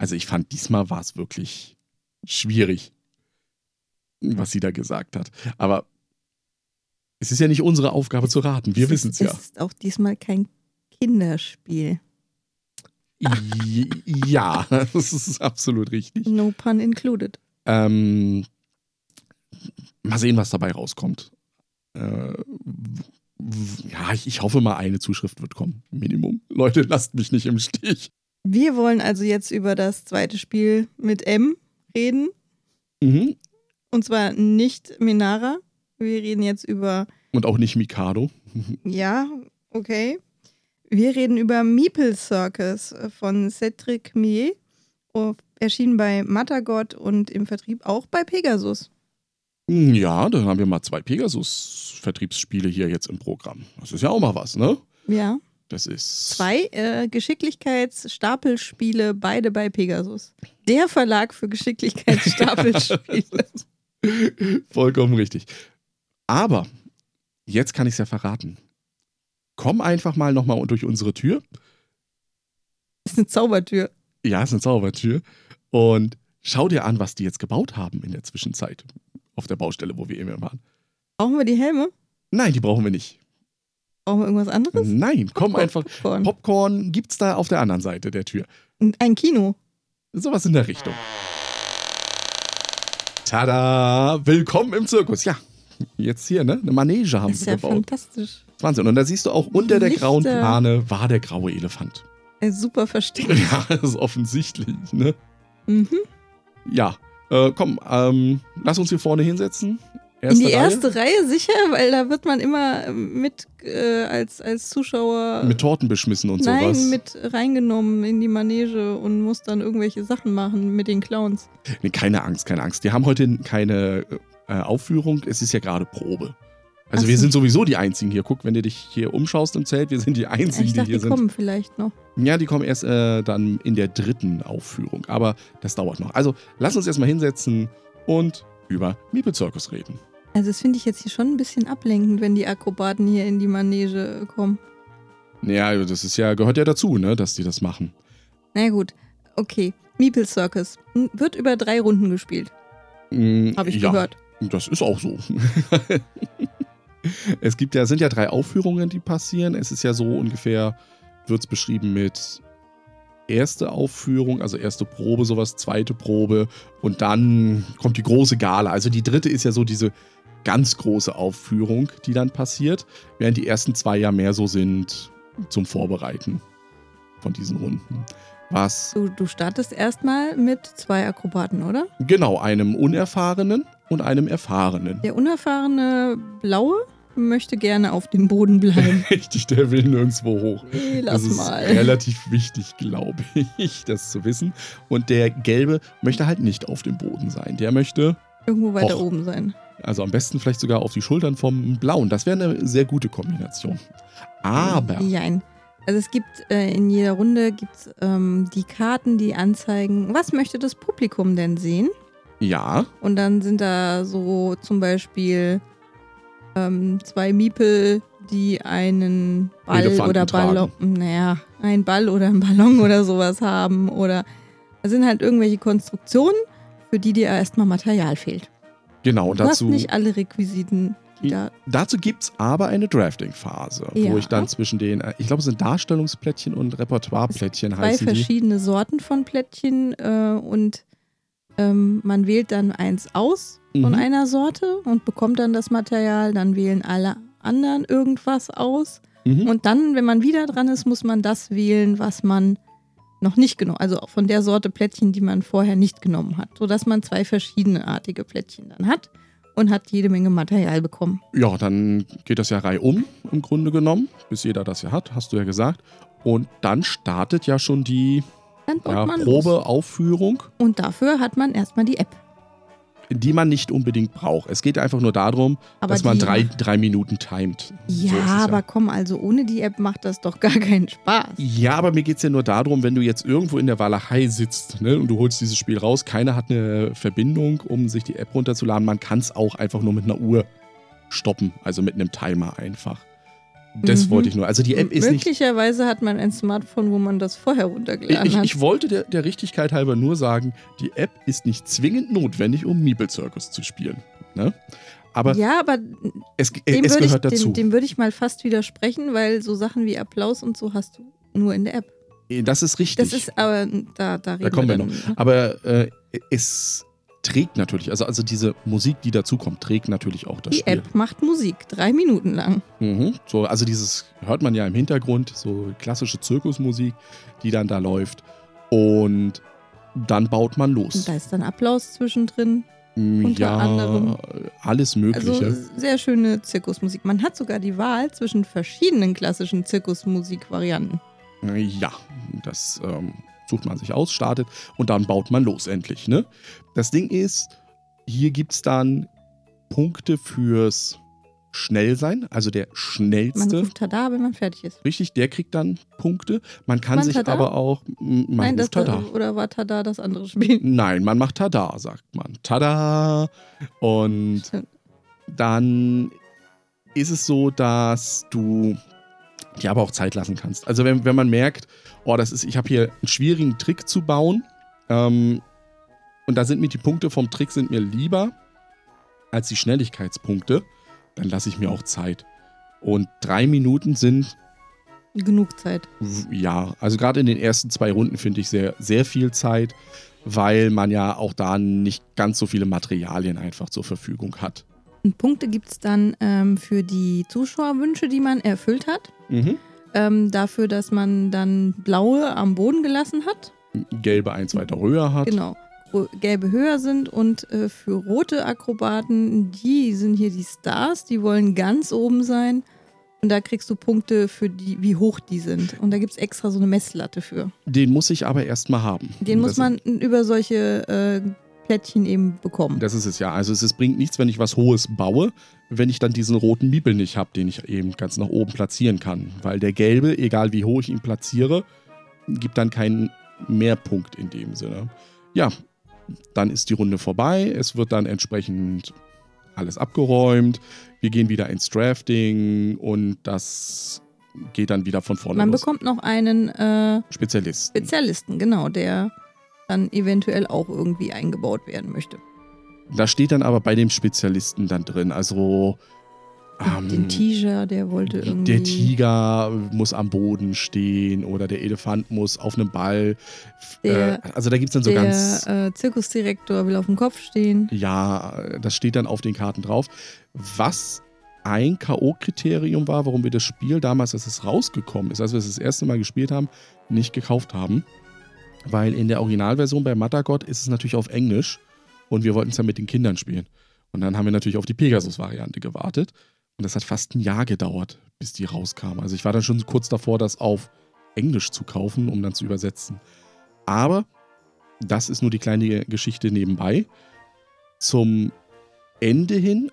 Also, ich fand, diesmal war es wirklich schwierig, was sie da gesagt hat. Aber es ist ja nicht unsere Aufgabe zu raten. Wir wissen es ja. Es ist auch diesmal kein Kinderspiel. Ja, das ist absolut richtig. No pun included. Ähm, mal sehen, was dabei rauskommt. Äh, ja, ich, ich hoffe mal, eine Zuschrift wird kommen. Minimum. Leute, lasst mich nicht im Stich. Wir wollen also jetzt über das zweite Spiel mit M reden. Mhm. Und zwar nicht Minara. Wir reden jetzt über, Und auch nicht Mikado. ja, okay. Wir reden über Meeple Circus von Cedric Millet. Erschienen bei Matagot und im Vertrieb auch bei Pegasus. Ja, dann haben wir mal zwei Pegasus-Vertriebsspiele hier jetzt im Programm. Das ist ja auch mal was, ne? Ja. Das ist. Zwei äh, Geschicklichkeitsstapelspiele, beide bei Pegasus. Der Verlag für Geschicklichkeitsstapelspiele. Vollkommen richtig. Aber jetzt kann ich es ja verraten. Komm einfach mal nochmal durch unsere Tür. Das ist eine Zaubertür. Ja, ist eine Zaubertür. Und schau dir an, was die jetzt gebaut haben in der Zwischenzeit. Auf der Baustelle, wo wir eben waren. Brauchen wir die Helme? Nein, die brauchen wir nicht. Brauchen wir irgendwas anderes? Nein, komm Popcorn, einfach. Popcorn. Popcorn gibt's da auf der anderen Seite der Tür. Ein Kino. Sowas in der Richtung. Tada! Willkommen im Zirkus. Ja, jetzt hier, ne? Eine Manege haben Das ist wir ja gebaut. fantastisch. Wahnsinn. Und da siehst du auch, unter der Lichter. grauen Plane war der graue Elefant. Äh, super versteckt. Ja, das ist offensichtlich, ne? Mhm. Ja. Äh, komm, ähm, lass uns hier vorne hinsetzen. In die Reihe. erste Reihe sicher, weil da wird man immer äh, mit äh, als, als Zuschauer Mit Torten beschmissen und nein, sowas. mit reingenommen in die Manege und muss dann irgendwelche Sachen machen mit den Clowns. Nee, keine Angst, keine Angst. Die haben heute keine äh, Aufführung. Es ist ja gerade Probe. Also Ach wir so. sind sowieso die Einzigen hier. Guck, wenn du dich hier umschaust im Zelt, wir sind die Einzigen, ich die dachte, hier die sind. kommen vielleicht noch. Ja, die kommen erst äh, dann in der dritten Aufführung. Aber das dauert noch. Also lass uns erstmal hinsetzen und über Meeple Circus reden. Also das finde ich jetzt hier schon ein bisschen ablenkend, wenn die Akrobaten hier in die Manege kommen. Ja, das ist ja, gehört ja dazu, ne, dass die das machen. Na gut, okay. Meeple Circus wird über drei Runden gespielt, Mm, habe ich ja, gehört. Das ist auch so. es gibt ja, sind ja drei Aufführungen, die passieren. Es ist ja so ungefähr, wird es beschrieben mit erste Aufführung, also erste Probe, sowas, zweite Probe und dann kommt die große Gala. Also die dritte ist ja so diese ganz große Aufführung, die dann passiert, während die ersten zwei ja mehr so sind zum Vorbereiten von diesen Runden. Was Du, du startest erstmal mit zwei Akrobaten, oder? genau einem Unerfahrenen und einem Erfahrenen. Der unerfahrene Blaue möchte gerne auf dem Boden bleiben. Richtig, der will nirgendwo hoch. Nee, lass das ist mal. relativ wichtig, glaube ich, das zu wissen. Und der Gelbe möchte halt nicht auf dem Boden sein. Der möchte, Irgendwo weiter Och. oben sein. Also am besten vielleicht sogar auf die Schultern vom Blauen. Das wäre eine sehr gute Kombination. Aber, Jein. Also es gibt äh, in jeder Runde gibt's, ähm, die Karten, die anzeigen, was möchte das Publikum denn sehen? ja, Und dann sind da so zum Beispiel ähm, zwei Miepel, die einen Ball Elefanten oder Ballon, naja, einen Ball oder einen Ballon oder sowas haben. Oder da sind halt irgendwelche Konstruktionen, für die dir erstmal Material fehlt. Genau. Und Du hast dazu, nicht alle Requisiten, die da. dazu gibt es aber eine Drafting-Phase, Ja. wo ich dann zwischen den, äh, ich glaube, es sind Darstellungsplättchen und Repertoireplättchen zwei heißen die. verschiedene Sorten von Plättchen äh, und ähm, man wählt dann eins aus von Mhm. einer Sorte und bekommt dann das Material. Dann wählen alle anderen irgendwas aus. Mhm. Und dann, wenn man wieder dran ist, muss man das wählen, was man noch nicht genommen, also von der Sorte Plättchen, die man vorher nicht genommen hat, sodass man zwei verschiedenartige Plättchen dann hat und hat jede Menge Material bekommen. Ja, dann geht das ja reihum im Grunde genommen, bis jeder das ja hat, hast du ja gesagt. Und dann startet ja schon die ja. Probeaufführung, Und dafür hat man erstmal die App. Die man nicht unbedingt braucht. Es geht einfach nur darum, Aber dass man drei, drei Minuten timet. So Ja, es aber komm, also ohne die App macht das doch gar keinen Spaß. Ja, aber mir geht es ja nur darum, wenn du jetzt irgendwo in der Walachei sitzt ne, und du holst dieses Spiel raus, keiner hat eine Verbindung, um sich die App runterzuladen. Man kann es auch einfach nur mit einer Uhr stoppen, also mit einem Timer einfach. Das Mhm. wollte ich nur. Also die App ist nicht. Möglicherweise hat man ein Smartphone, wo man das vorher runtergeladen Ich, hat. ich wollte der, der Richtigkeit halber nur sagen, die App ist nicht zwingend notwendig, um Meeple Circus zu spielen. Ne? Aber ja, aber es, dem es würde ich, gehört dazu. dem, dem würde ich mal fast widersprechen, weil so Sachen wie Applaus und so hast du nur in der App. das ist richtig. Das ist aber, da, da reden kommen wir dann, noch. Aber äh, es trägt natürlich, also, also diese Musik, die dazukommt, trägt natürlich auch das Die Spiel. App macht Musik, drei Minuten lang. Mhm. So, also dieses hört man ja im Hintergrund, so klassische Zirkusmusik, die dann da läuft. Und dann baut man Und los. da ist dann Applaus zwischendrin. Mm, unter ja, anderem. alles Mögliche. Also sehr schöne Zirkusmusik. Man hat sogar die Wahl zwischen verschiedenen klassischen Zirkusmusikvarianten. Ja, das ähm, sucht man sich aus, startet und dann baut man los endlich. Ne? Das Ding ist, hier gibt es dann Punkte fürs Schnellsein, also der Man schnellste. ruft Tada, wenn man fertig ist. Richtig, der kriegt dann Punkte. Man kann Man sich Tada? aber auch. Man Nein, das ruft Tada. oder war Tada das andere Spiel? Nein, man macht Tada, sagt man. Tada! Und Stimmt. dann ist es so, dass du dir aber auch Zeit lassen kannst. Also wenn, wenn man merkt, oh, das ist, ich habe hier einen schwierigen Trick zu bauen, ähm, und da sind mir die Punkte vom Trick sind mir lieber als die Schnelligkeitspunkte, dann lasse ich mir auch Zeit. Und drei Minuten sind Genug Zeit. Ja, also gerade in den ersten zwei Runden finde ich sehr, sehr viel Zeit, weil man ja auch da nicht ganz so viele Materialien einfach zur Verfügung hat. Und Punkte gibt es dann ähm, für die Zuschauerwünsche, die man erfüllt hat. Ähm, dafür, dass man dann blaue am Boden gelassen hat. Gelbe eins weiter höher hat. Genau. Gelbe höher sind und äh, für rote Akrobaten, die sind hier die Stars, die wollen ganz oben sein. Und da kriegst du Punkte für die, wie hoch die sind. Und da gibt es extra so eine Messlatte für. Den muss ich aber erstmal haben. Den muss man über solche äh, Plättchen eben bekommen. Das ist es ja. Also es, es bringt nichts, wenn ich was Hohes baue, wenn ich dann diesen roten Miepel nicht habe, den ich eben ganz nach oben platzieren kann. Weil der gelbe, egal wie hoch ich ihn platziere, gibt dann keinen Mehrpunkt in dem Sinne. Ja, dann ist die Runde vorbei. Es wird dann entsprechend alles abgeräumt. Wir gehen wieder ins Drafting und das geht dann wieder von vorne Man los. bekommt noch einen äh, Spezialisten. Spezialisten, genau, der dann eventuell auch irgendwie eingebaut werden möchte. Da steht dann aber bei dem Spezialisten dann drin. Also ähm, Den Tiger, der wollte irgendwie. Der Tiger muss am Boden stehen oder der Elefant muss auf einem Ball. Der- äh, also da gibt es dann so ganz. der äh, Zirkusdirektor will auf dem Kopf stehen. Ja, das steht dann auf den Karten drauf. Was ein K.O.-Kriterium war, warum wir das Spiel damals, als es rausgekommen ist, als wir es das erste Mal gespielt haben, nicht gekauft haben. Weil in der Originalversion bei Matagot ist es natürlich auf Englisch und wir wollten es ja mit den Kindern spielen. Und dann haben wir natürlich auf die Pegasus-Variante gewartet. Und das hat fast ein Jahr gedauert, bis die rauskam. Also ich war dann schon kurz davor, das auf Englisch zu kaufen, um dann zu übersetzen. Aber das ist nur die kleine Geschichte nebenbei. Zum Ende hin,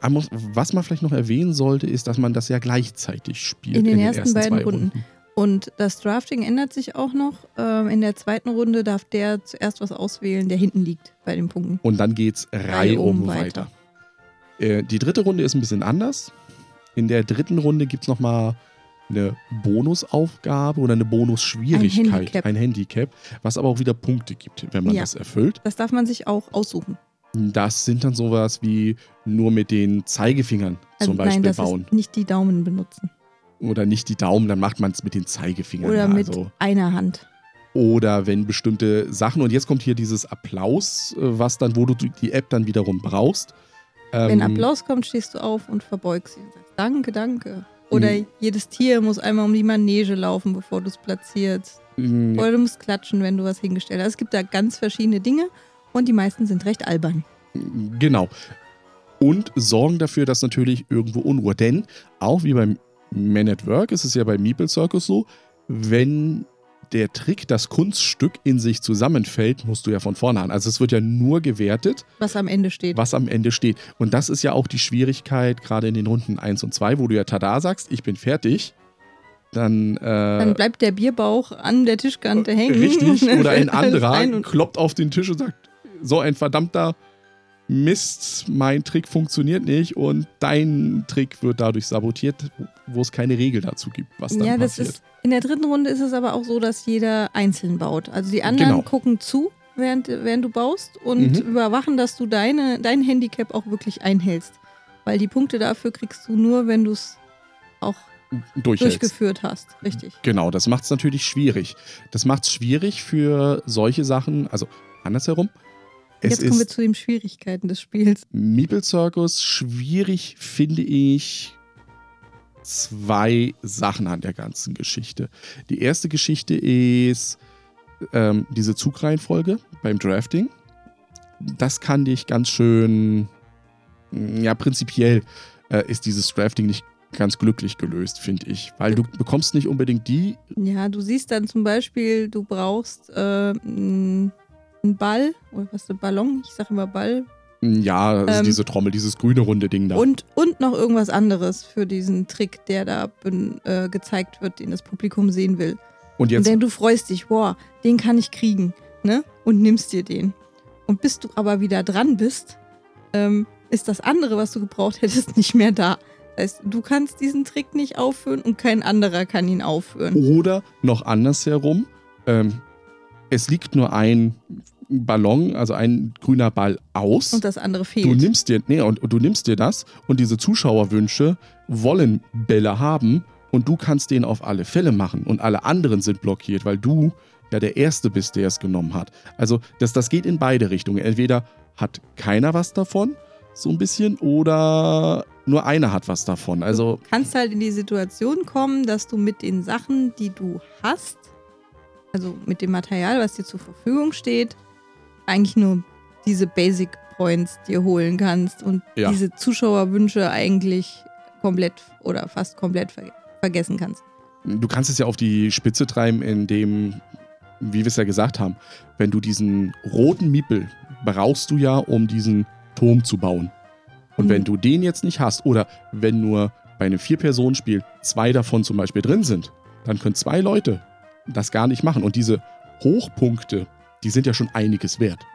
was man vielleicht noch erwähnen sollte, ist, dass man das ja gleichzeitig spielt. In den ersten beiden zwei Runden. Und das Drafting ändert sich auch noch. Ähm, in der zweiten Runde darf der zuerst was auswählen, der hinten liegt bei den Punkten. Und dann geht's reihum weiter. Äh, die dritte Runde ist ein bisschen anders. In der dritten Runde gibt es nochmal eine Bonusaufgabe oder eine Bonusschwierigkeit, Ein Handicap. ein Handicap, was aber auch wieder Punkte gibt, wenn man Ja. das erfüllt. Das darf man sich auch aussuchen. Das sind dann sowas wie nur mit den Zeigefingern Also zum Beispiel nein, das bauen. ist nicht die Daumen benutzen. Oder nicht die Daumen, dann macht man es mit den Zeigefingern. Oder ja, mit also. einer Hand. Oder wenn bestimmte Sachen, und jetzt kommt hier dieses Applaus, äh, was dann, wo du die App dann wiederum brauchst. Wenn Ähm, Applaus kommt, stehst du auf und verbeugst dich und sagst Danke, danke. Oder Mhm. jedes Tier muss einmal um die Manege laufen, bevor du es platzierst. Mm, Oder du musst klatschen, wenn du was hingestellt hast. Es gibt da ganz verschiedene Dinge und die meisten sind recht albern. Genau. Und sorgen dafür, dass natürlich irgendwo Unruhe. Denn auch wie beim Man at Work ist es ja beim Meeple Circus so, wenn der Trick, das Kunststück in sich zusammenfällt, musst du ja von vorne an. Also es wird ja nur gewertet, Was am Ende steht. was am Ende steht. Und das ist ja auch die Schwierigkeit, gerade in den Runden 1 und 2, wo du ja tada sagst, ich bin fertig. Dann, äh, Dann bleibt der Bierbauch an der Tischkante hängen. Richtig, oder ein anderer ein kloppt auf den Tisch und sagt, so ein verdammter Mist, mein Trick funktioniert nicht und dein Trick wird dadurch sabotiert, wo es keine Regel dazu gibt, was dann Ja, das passiert. ist. In der dritten Runde ist es aber auch so, dass jeder einzeln baut. Also die anderen Genau. gucken zu, während, während du baust und Mhm. überwachen, dass du deine, dein Handicap auch wirklich einhältst. Weil die Punkte dafür kriegst du nur, wenn du es auch durchgeführt hast. Richtig. Genau, das macht es natürlich schwierig. Das macht es schwierig für solche Sachen, also andersherum. Jetzt kommen wir zu den Schwierigkeiten des Spiels. Meeple Circus schwierig, finde ich, zwei Sachen an der ganzen Geschichte. Die erste Geschichte ist ähm, diese Zugreihenfolge beim Drafting. Das kann dich ganz schön, mm, ja, prinzipiell äh, ist dieses Drafting nicht ganz glücklich gelöst, finde ich. Weil du bekommst nicht unbedingt die Ja, du siehst dann zum Beispiel, du brauchst äh, einen Ball, oder was ist ein Ballon? Ich sage immer Ball. Ja, also Ähm, diese Trommel, dieses grüne runde Ding da. Und, und noch irgendwas anderes für diesen Trick, der da äh, gezeigt wird, den das Publikum sehen will. Und Und jetzt, denn du freust dich, boah, den kann ich kriegen, ne? Und nimmst dir den. Und bis du aber wieder dran bist, ähm, ist das andere, was du gebraucht hättest, nicht mehr da. Das heißt, du kannst diesen Trick nicht aufführen und kein anderer kann ihn aufführen. oder noch andersherum, ähm, es liegt nur ein Ballon, also ein grüner Ball aus. Und das andere fehlt. Du nimmst dir, nee, und, und du nimmst dir das und diese Zuschauerwünsche wollen Bälle haben und du kannst den auf alle Fälle machen und alle anderen sind blockiert, weil du ja der Erste bist, der es genommen hat. Also das, das geht in beide Richtungen. Entweder hat keiner was davon, so ein bisschen, oder nur einer hat was davon. Also kannst halt in die Situation kommen, dass du mit den Sachen, die du hast, also mit dem Material, was dir zur Verfügung steht, eigentlich nur diese Basic Points dir holen kannst und Ja. diese Zuschauerwünsche eigentlich komplett oder fast komplett ver vergessen kannst. Du kannst es ja auf die Spitze treiben, indem, wie wir es ja gesagt haben, wenn du diesen roten Miepel brauchst du ja, um diesen Turm zu bauen. Und Mhm. wenn du den jetzt nicht hast, oder wenn nur bei einem Vier-Personen-Spiel zwei davon zum Beispiel drin sind, dann können zwei Leute das gar nicht machen. Und diese Hochpunkte, die sind ja schon einiges wert.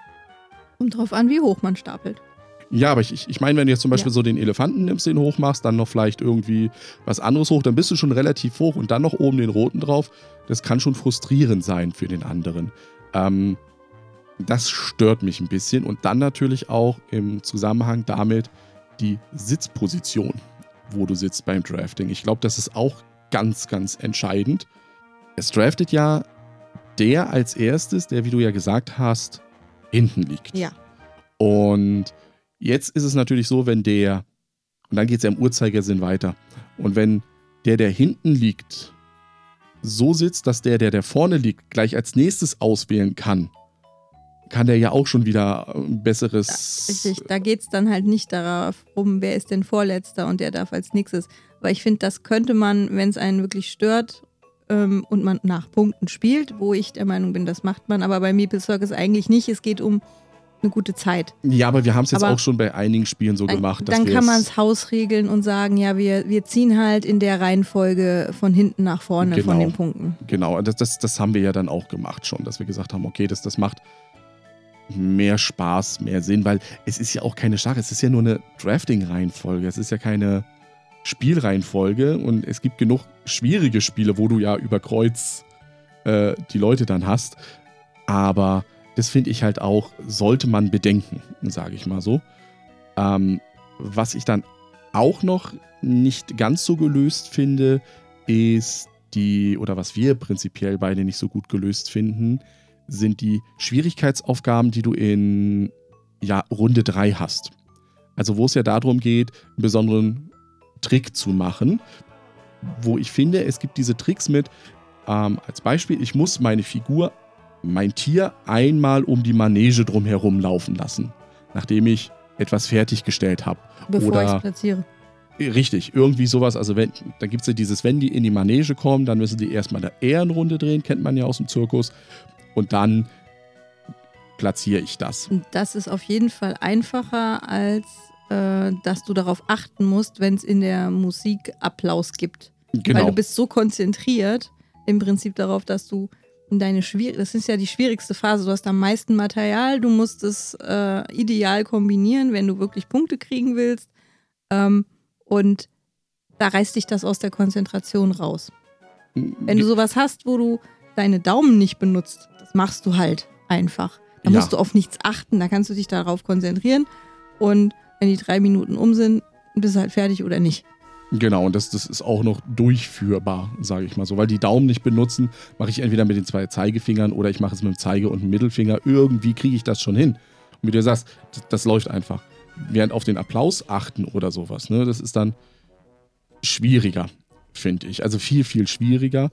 Kommt drauf an, wie hoch man stapelt. Ja, aber ich, ich, meine, wenn du jetzt zum Beispiel Ja. so den Elefanten nimmst, den hochmachst, dann noch vielleicht irgendwie was anderes hoch, dann bist du schon relativ hoch und dann noch oben den roten drauf. Das kann schon frustrierend sein für den anderen. Ähm, das stört mich ein bisschen und dann natürlich auch im Zusammenhang damit die Sitzposition, wo du sitzt beim Drafting. Ich glaube, das ist auch ganz, ganz entscheidend. Es draftet ja der als erstes, der, wie du ja gesagt hast, hinten liegt. Ja. Und jetzt ist es natürlich so, wenn der, und dann geht es ja im Uhrzeigersinn weiter, und wenn der, der hinten liegt, so sitzt, dass der, der, der vorne liegt, gleich als nächstes auswählen kann, kann der ja auch schon wieder ein besseres. Richtig, da geht es dann halt nicht darum, wer ist denn Vorletzter und der darf als nächstes. Aber ich finde, das könnte man, wenn es einen wirklich stört ähm, und man nach Punkten spielt, wo ich der Meinung bin, das macht man, aber bei Meeple Circus eigentlich nicht. Es geht um eine gute Zeit. Ja, aber wir haben es jetzt Aber- auch schon bei einigen Spielen so gemacht. dann kann man es hausregeln und sagen, ja, wir, wir ziehen halt in der Reihenfolge von hinten nach vorne von Genau. den Punkten. Genau, das, das, das haben wir ja dann auch gemacht schon, dass wir gesagt haben, okay, das, das macht mehr Spaß, mehr Sinn, weil es ist ja auch keine Sache, es ist ja nur eine Drafting-Reihenfolge, es ist ja keine Spielreihenfolge und es gibt genug schwierige Spiele, wo du ja über Kreuz äh, die Leute dann hast, aber das finde ich halt auch, sollte man bedenken, sage ich mal so. Ähm, was ich dann auch noch nicht ganz so gelöst finde, ist die, oder was wir prinzipiell beide nicht so gut gelöst finden, sind die Schwierigkeitsaufgaben, die du in ja, Runde 3 hast. Also wo es ja darum geht, einen besonderen Trick zu machen, wo ich finde, es gibt diese Tricks mit, ähm, als Beispiel, ich muss meine Figur, mein Tier, einmal um die Manege drumherum laufen lassen, nachdem ich etwas fertiggestellt habe. Bevor ich Oder- es platziere. Richtig, irgendwie sowas. Also, wenn, da gibt es ja dieses, wenn die in die Manege kommen, dann müssen die erstmal eine Ehrenrunde drehen, kennt man ja aus dem Zirkus. Und dann platziere ich das. Und das ist auf jeden Fall einfacher, als äh, dass du darauf achten musst, wenn es in der Musik Applaus gibt. Weil Genau. du bist so konzentriert im Prinzip darauf, dass du in deine schwierig, das ist ja die schwierigste Phase. Du hast am meisten Material, du musst es äh, ideal kombinieren, wenn du wirklich Punkte kriegen willst. Ähm, und da reißt dich das aus der Konzentration raus. Wenn du sowas hast, wo du deine Daumen nicht benutzt, das machst du halt einfach. Da Ja. musst du auf nichts achten, da kannst du dich darauf konzentrieren. Und wenn die drei Minuten um sind, bist du halt fertig oder nicht. Genau, und das, das ist auch noch durchführbar, sage ich mal so. Weil die Daumen nicht benutzen, mache ich entweder mit den zwei Zeigefingern oder ich mache es mit dem Zeige- und dem Mittelfinger. Irgendwie kriege ich das schon hin. Und wie du sagst, das, das läuft einfach. Während auf den Applaus achten oder sowas, ne, das ist dann schwieriger, finde ich. Also viel, viel schwieriger.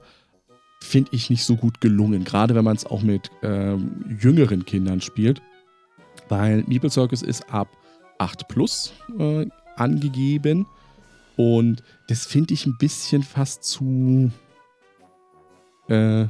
Finde ich nicht so gut gelungen. Gerade wenn man es auch mit ähm, jüngeren Kindern spielt. Weil Meeple Circus ist ab 8 plus äh, angegeben. Und das finde ich ein bisschen fast zu äh,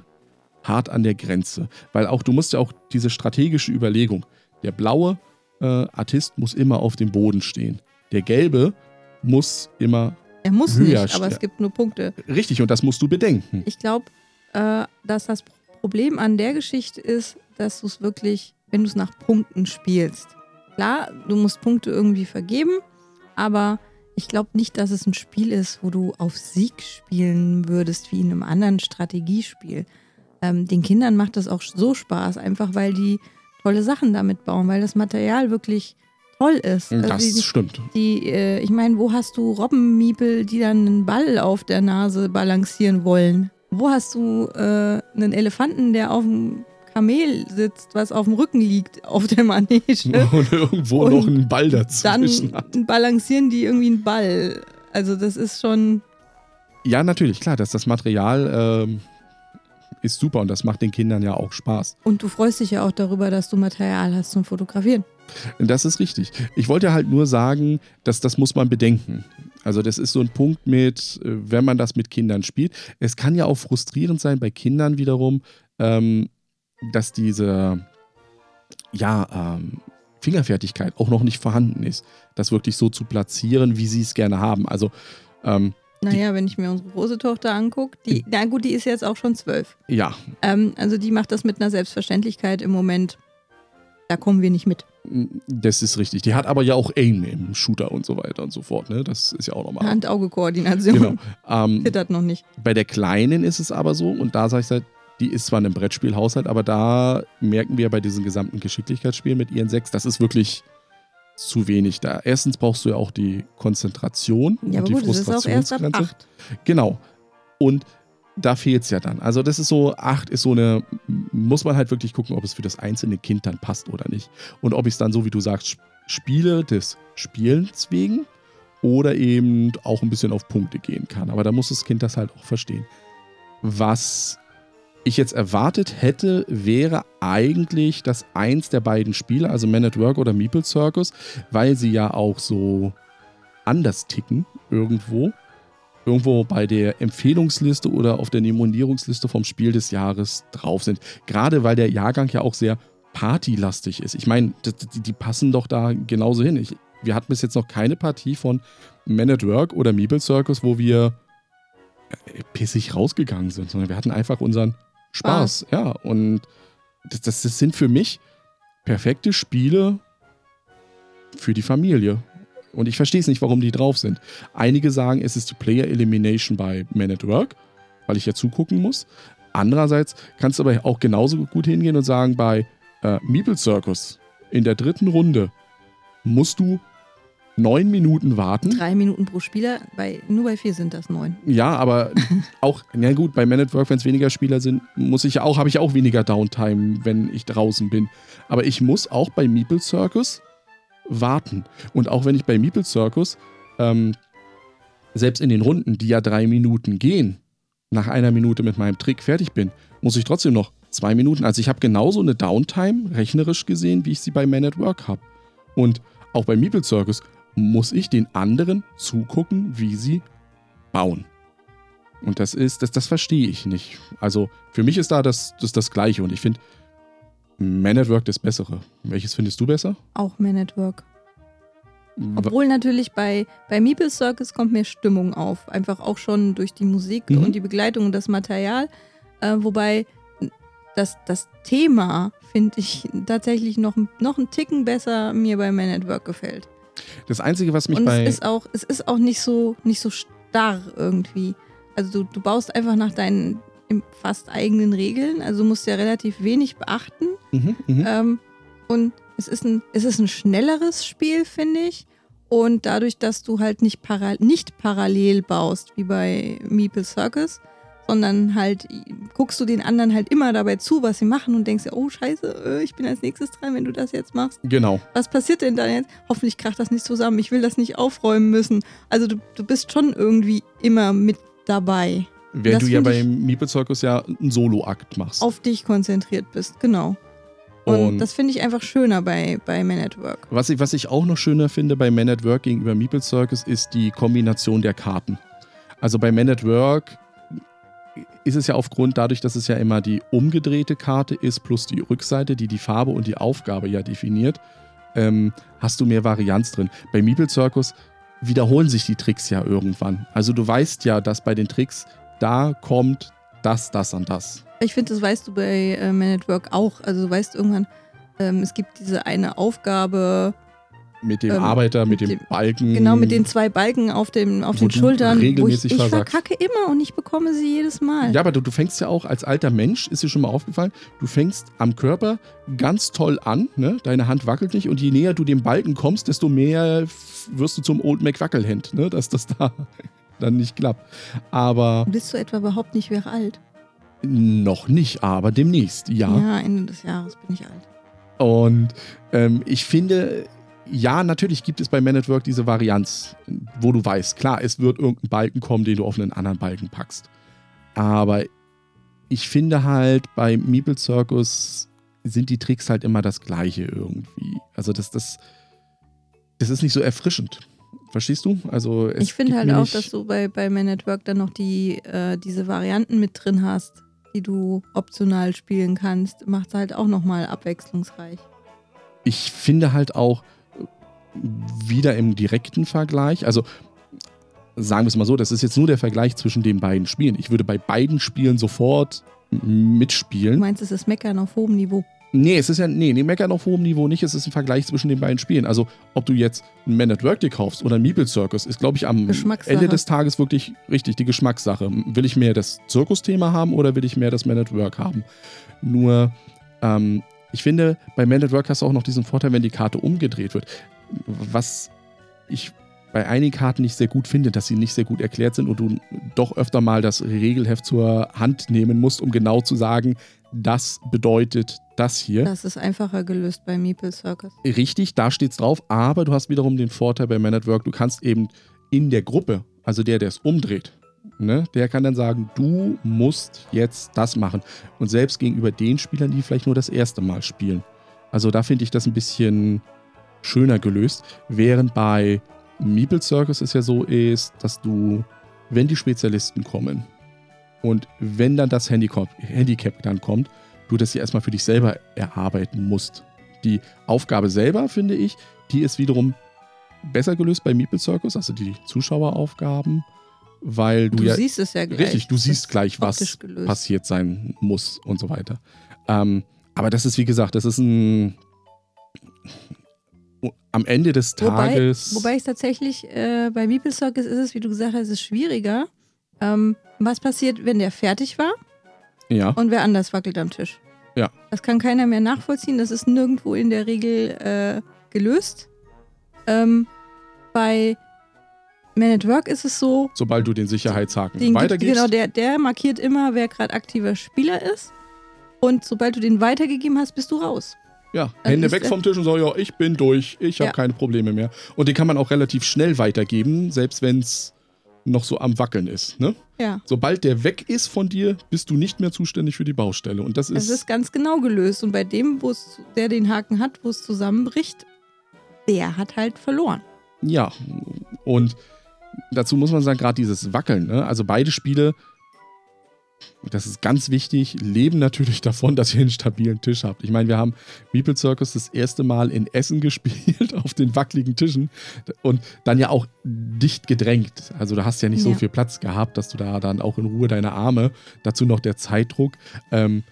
hart an der Grenze. Weil auch du musst ja auch diese strategische Überlegung. Der blaue äh, Artist muss immer auf dem Boden stehen. Der gelbe muss immer Er muss Höher nicht, aber es gibt nur Punkte. richtig und das musst du bedenken. Ich glaube, äh, dass das Problem an der Geschichte ist, dass du es wirklich, wenn du es nach Punkten spielst. Klar, du musst Punkte irgendwie vergeben, aber ich glaube nicht, dass es ein Spiel ist, wo du auf Sieg spielen würdest, wie in einem anderen Strategiespiel. Ähm, den Kindern macht das auch so Spaß, einfach weil die tolle Sachen damit bauen, weil das Material wirklich toll ist. Also Das die, stimmt. die, äh, ich meine, wo hast du Robbenmiepel, die dann einen Ball auf der Nase balancieren wollen? Wo hast du äh, einen Elefanten, der auf dem Kamel sitzt, was auf dem Rücken liegt, auf der Manege? Und irgendwo Und noch einen Ball Dann dazwischen hat. balancieren die irgendwie einen Ball. Also das ist schon, Ja, natürlich, klar, dass das Material ähm, ist super und das macht den Kindern ja auch Spaß. und du freust dich ja auch darüber, dass du Material hast zum Fotografieren. Das ist richtig. Ich wollte halt nur sagen, dass das muss man bedenken. Also das ist so ein Punkt mit, äh, wenn man das mit Kindern spielt. Es kann ja auch frustrierend sein bei Kindern wiederum, ähm, dass diese ja, ähm, Fingerfertigkeit auch noch nicht vorhanden ist, das wirklich so zu platzieren, wie sie es gerne haben. Also ähm, Naja, wenn ich mir unsere große Tochter angucke, die, na gut, die ist jetzt auch schon zwölf. ja, Ähm, also die macht das mit einer Selbstverständlichkeit im Moment. Da kommen wir nicht mit. das ist richtig. Die hat aber ja auch Aim im Shooter und so weiter und so fort. Ne? Das ist ja auch nochmal. Hand-Auge-Koordination. Genau. Ähm, Zittert noch nicht. Bei der Kleinen ist es aber so, und da sage ich halt, die ist zwar in einem Brettspielhaushalt, aber da merken wir bei diesen gesamten Geschicklichkeitsspielen mit ihren sechs, das ist wirklich zu wenig da. Erstens brauchst du ja auch die Konzentration Ja, und die gut, Frustrationsgrenze. Genau. Und da fehlt es ja dann. Also das ist so, acht ist so eine, muss man halt wirklich gucken, ob es für das einzelne Kind dann passt oder nicht. Und ob ich es dann so, wie du sagst, sp- spiele des Spielens wegen oder eben auch ein bisschen auf Punkte gehen kann. Aber da muss das Kind das halt auch verstehen. Was ich jetzt erwartet hätte, wäre eigentlich, dass eins der beiden Spiele, also Man at Work oder Meeple Circus, weil sie ja auch so anders ticken irgendwo, irgendwo bei der Empfehlungsliste oder auf der Nominierungsliste vom Spiel des Jahres drauf sind. Gerade weil der Jahrgang ja auch sehr partylastig ist. Ich meine, die, die- die passen doch da genauso hin. Ich, wir hatten bis jetzt noch keine Partie von Man at Work oder Meeple Circus, wo wir äh, pissig rausgegangen sind, sondern wir hatten einfach unseren Spaß. Ja, und das, das, das sind für mich perfekte Spiele für die Familie. Und ich verstehe es nicht, warum die drauf sind. Einige sagen, es ist die Player Elimination bei Man at Work, weil ich ja zugucken muss. Andererseits kannst du aber auch genauso gut hingehen und sagen, bei äh, Meeple Circus in der dritten Runde musst du neun Minuten warten. Drei Minuten pro Spieler, bei, nur bei vier sind das neun. Ja, aber auch, na gut, bei Man at Work, wenn es weniger Spieler sind, muss ich ja auch, habe ich auch weniger Downtime, wenn ich draußen bin. Aber ich muss auch bei Meeple Circus warten. Und auch wenn ich bei Meeple Circus, ähm, selbst in den Runden, die ja drei Minuten gehen, nach einer Minute mit meinem Trick fertig bin, muss ich trotzdem noch zwei Minuten. Also ich habe genauso eine Downtime, rechnerisch gesehen, wie ich sie bei Man at Work habe. Und auch bei Meeple Circus muss ich den anderen zugucken, wie sie bauen. Und das ist, das, das verstehe ich nicht. Also für mich ist da das, das, das Gleiche und ich finde Man at Work das Bessere. Welches findest du besser? Auch Man at Work. Obwohl natürlich bei, bei Meeple Circus kommt mehr Stimmung auf. Einfach auch schon durch die Musik Mhm. und die Begleitung und das Material. Äh, wobei das, das Thema, finde ich, tatsächlich noch, noch einen Ticken besser mir bei Man at Work gefällt. Das Einzige, was mich und bei. es ist auch, es ist auch nicht so, nicht so starr irgendwie. Also du, du baust einfach nach deinen fast eigenen Regeln. Also du musst ja relativ wenig beachten. Mhm, mhm. Ähm, und es ist, ein, es ist ein schnelleres Spiel, finde ich. Und dadurch, dass du halt nicht, para nicht parallel baust, wie bei Meeple Circus, sondern halt guckst du den anderen halt immer dabei zu, was sie machen und denkst dir, oh scheiße, äh, ich bin als nächstes dran, wenn du das jetzt machst. Genau. Was passiert denn dann jetzt? Hoffentlich kracht das nicht zusammen. Ich will das nicht aufräumen müssen. Also du, du bist schon irgendwie immer mit dabei. Während du ja find bei ich- Meeple Circus ja einen Solo-Akt machst. Auf dich konzentriert bist, genau. Und, Und- das finde ich einfach schöner bei, bei Man at Work. Was ich, was ich auch noch schöner finde bei Man at Work gegenüber Meeple Circus ist die Kombination der Karten. Also bei Man at Work ist es ja aufgrund dadurch, dass es ja immer die umgedrehte Karte ist plus die Rückseite, die die Farbe und die Aufgabe ja definiert, ähm, hast du mehr Varianz drin. Bei Meeple Circus wiederholen sich die Tricks ja irgendwann. Also du weißt ja, dass bei den Tricks da kommt das, das und das. Ich finde, das weißt du bei äh, Man at Work auch. Also du weißt irgendwann, ähm, es gibt diese eine Aufgabe, Mit dem Ähm, Arbeiter, mit, mit dem, dem- Balken. genau mit den zwei Balken auf, dem, auf den Schultern, wo ich, regelmäßig ich verkacke immer und ich bekomme sie jedes Mal. Ja, aber du, du fängst ja auch als alter Mensch, ist dir schon mal aufgefallen, du fängst am Körper ganz toll an, ne? deine Hand wackelt nicht und je näher du dem Balken kommst, desto mehr wirst du zum Old McWackelhand, ne? dass das da dann nicht klappt. Aber Bist du etwa überhaupt nicht mehr alt? noch nicht, aber demnächst, ja. Ja, Ende des Jahres bin ich alt. Und ähm, ich finde, ja, natürlich gibt es bei Man at Work diese Varianz, wo du weißt, klar, es wird irgendein Balken kommen, den du auf einen anderen Balken packst. Aber ich finde halt, bei Meeple Circus sind die Tricks halt immer das gleiche irgendwie. Also das, das, das ist nicht so erfrischend. Verstehst du? Also Ich finde halt auch, dass du bei, bei Man at Work dann noch die, äh, diese Varianten mit drin hast, die du optional spielen kannst. Macht es halt auch nochmal abwechslungsreich. ich finde halt auch wieder im direkten Vergleich, also sagen wir es mal so, das ist jetzt nur der Vergleich zwischen den beiden Spielen. Ich würde bei beiden Spielen sofort m- Du mitspielen. meinst, es ist Meckern auf hohem Niveau. Nee, es ist ja, nee, nee, meckern auf hohem Niveau nicht. Es ist ein Vergleich zwischen den beiden Spielen. Also, ob du jetzt ein Man at Work dir kaufst oder ein Meeple Circus, ist, glaube ich, am. Ende des Tages wirklich richtig die Geschmackssache. Will ich mehr das Zirkusthema haben oder will ich mehr das Man at Work haben? Nur, ähm, ich finde, bei Man at Work hast du auch noch diesen Vorteil, wenn die Karte umgedreht wird. Was ich bei einigen Karten nicht sehr gut finde, dass sie nicht sehr gut erklärt sind und du doch öfter mal das Regelheft zur Hand nehmen musst, um genau zu sagen, das bedeutet das hier. Das ist einfacher gelöst bei Meeple Circus. Richtig, da steht's drauf, aber du hast wiederum den Vorteil bei Man at Work, du kannst eben in der Gruppe, also der, der es umdreht, ne, der kann dann sagen, du musst jetzt das machen. Und selbst gegenüber den Spielern, die vielleicht nur das erste Mal spielen. Also da finde ich das ein bisschen schöner gelöst, während bei Meeple Circus es ja so ist, dass du, wenn die Spezialisten kommen und wenn dann das Handicap, Handicap dann kommt, du das ja erstmal für dich selber erarbeiten musst. Die Aufgabe selber, finde ich, die ist wiederum besser gelöst bei Meeple Circus, also die Zuschaueraufgaben, weil du, Du ja siehst es ja gleich. richtig, du siehst gleich, was gelöst. passiert sein muss und so weiter. Ähm, aber das ist, wie gesagt, das ist ein am Ende des Wobei- Tages. Wobei ich tatsächlich äh, bei Meeple Circus ist es, wie du gesagt hast, es ist schwieriger. Ähm, was passiert, wenn der fertig war ja, und wer anders wackelt am Tisch? Ja. Das kann keiner mehr nachvollziehen. Das ist nirgendwo in der Regel äh, gelöst. Ähm, bei Man at Work ist es so, sobald du den Sicherheitshaken den weitergibst. genau, der, der markiert immer, wer gerade aktiver Spieler ist. Und sobald du den weitergegeben hast, bist du raus. Ja, Also Hände weg vom Tisch und sagen, ja, ich bin durch, ich habe Ja. keine Probleme mehr. Und den kann man auch relativ schnell weitergeben, selbst wenn es noch so am Wackeln ist. Ne? Ja. Sobald der weg ist von dir, bist du nicht mehr zuständig für die Baustelle. Und das ist. Es ist ganz genau gelöst. Und bei dem, wo der den Haken hat, wo es zusammenbricht, der hat halt verloren. Ja, und dazu muss man sagen, gerade dieses Wackeln, ne? also beide Spiele, das ist ganz wichtig, leben natürlich davon, dass ihr einen stabilen Tisch habt. Ich meine, wir haben Meeple Circus das erste Mal in Essen gespielt, auf den wackeligen Tischen und dann ja auch dicht gedrängt. Also du hast ja nicht so Ja. viel Platz gehabt, dass du da dann auch in Ruhe deine Arme, dazu noch der Zeitdruck, ähm,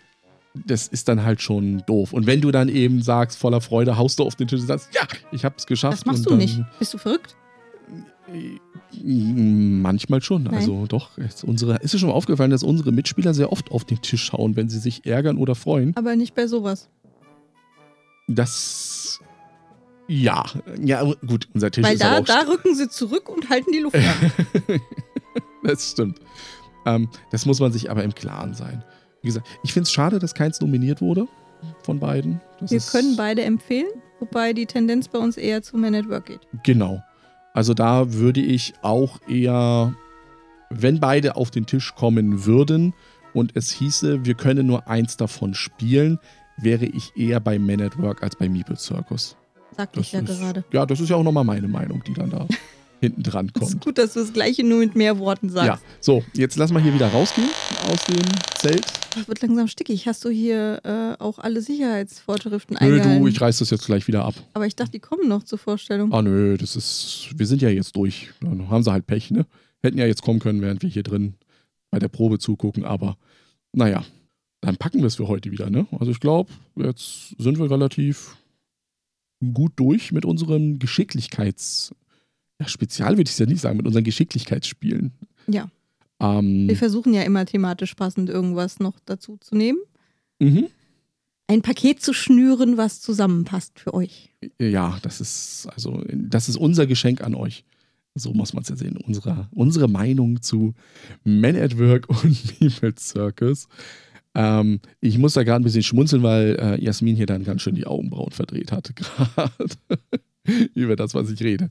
das ist dann halt schon doof. Und wenn du dann eben sagst, voller Freude, haust du auf den Tisch und sagst, ja, ich hab's geschafft. Das machst du nicht. Bist du verrückt? Manchmal schon. Nein. Also doch, ist, unsere, ist dir schon mal aufgefallen, dass unsere Mitspieler sehr oft auf den Tisch schauen, wenn sie sich ärgern oder freuen. Aber nicht bei sowas. Das. Ja, ja, gut, unser Tisch Weil ist da, auch da rücken sie zurück und halten die Luft an. das stimmt. Ähm, das muss man sich aber im Klaren sein. Wie gesagt, ich finde es schade, dass keins nominiert wurde von beiden. Das Wir können beide empfehlen, wobei die Tendenz bei uns eher zu Man at Work geht. Genau. Also da würde ich auch eher, wenn beide auf den Tisch kommen würden und es hieße, wir können nur eins davon spielen, wäre ich eher bei Man at Work als bei Meeple Circus. Sagte ich ja ist, gerade. Ja, das ist ja auch nochmal meine Meinung, die dann da hinten dran Es ist kommt. gut, dass du das Gleiche nur mit mehr Worten sagst. Ja, so, jetzt lass mal hier wieder rausgehen aus dem Zelt. Das wird langsam stickig. Hast du hier äh, auch alle Sicherheitsvorschriften Nö, eingehalten? du, ich reiß das jetzt gleich wieder ab. Aber ich dachte, die kommen noch zur Vorstellung. Ah, nö, das ist, wir sind ja jetzt durch. Dann haben sie halt Pech, ne? Hätten ja jetzt kommen können, während wir hier drin bei der Probe zugucken, aber naja, dann packen wir es für heute wieder, ne? Also ich glaube, jetzt sind wir relativ gut durch mit unserem Geschicklichkeits, ja, Spezial würde ich es ja nicht sagen, mit unseren Geschicklichkeitsspielen. Ja. Ähm, Wir versuchen ja immer thematisch passend irgendwas noch dazu zu nehmen. mhm. Ein Paket zu schnüren, was zusammenpasst für euch. Ja, das ist, also, das ist unser Geschenk an euch. So muss man es ja sehen. Unsere, unsere Meinung zu Men at Work und People Circus. Ähm, ich muss da gerade ein bisschen schmunzeln, weil äh, Jasmin hier dann ganz schön die Augenbrauen verdreht hat, gerade über das, was ich rede.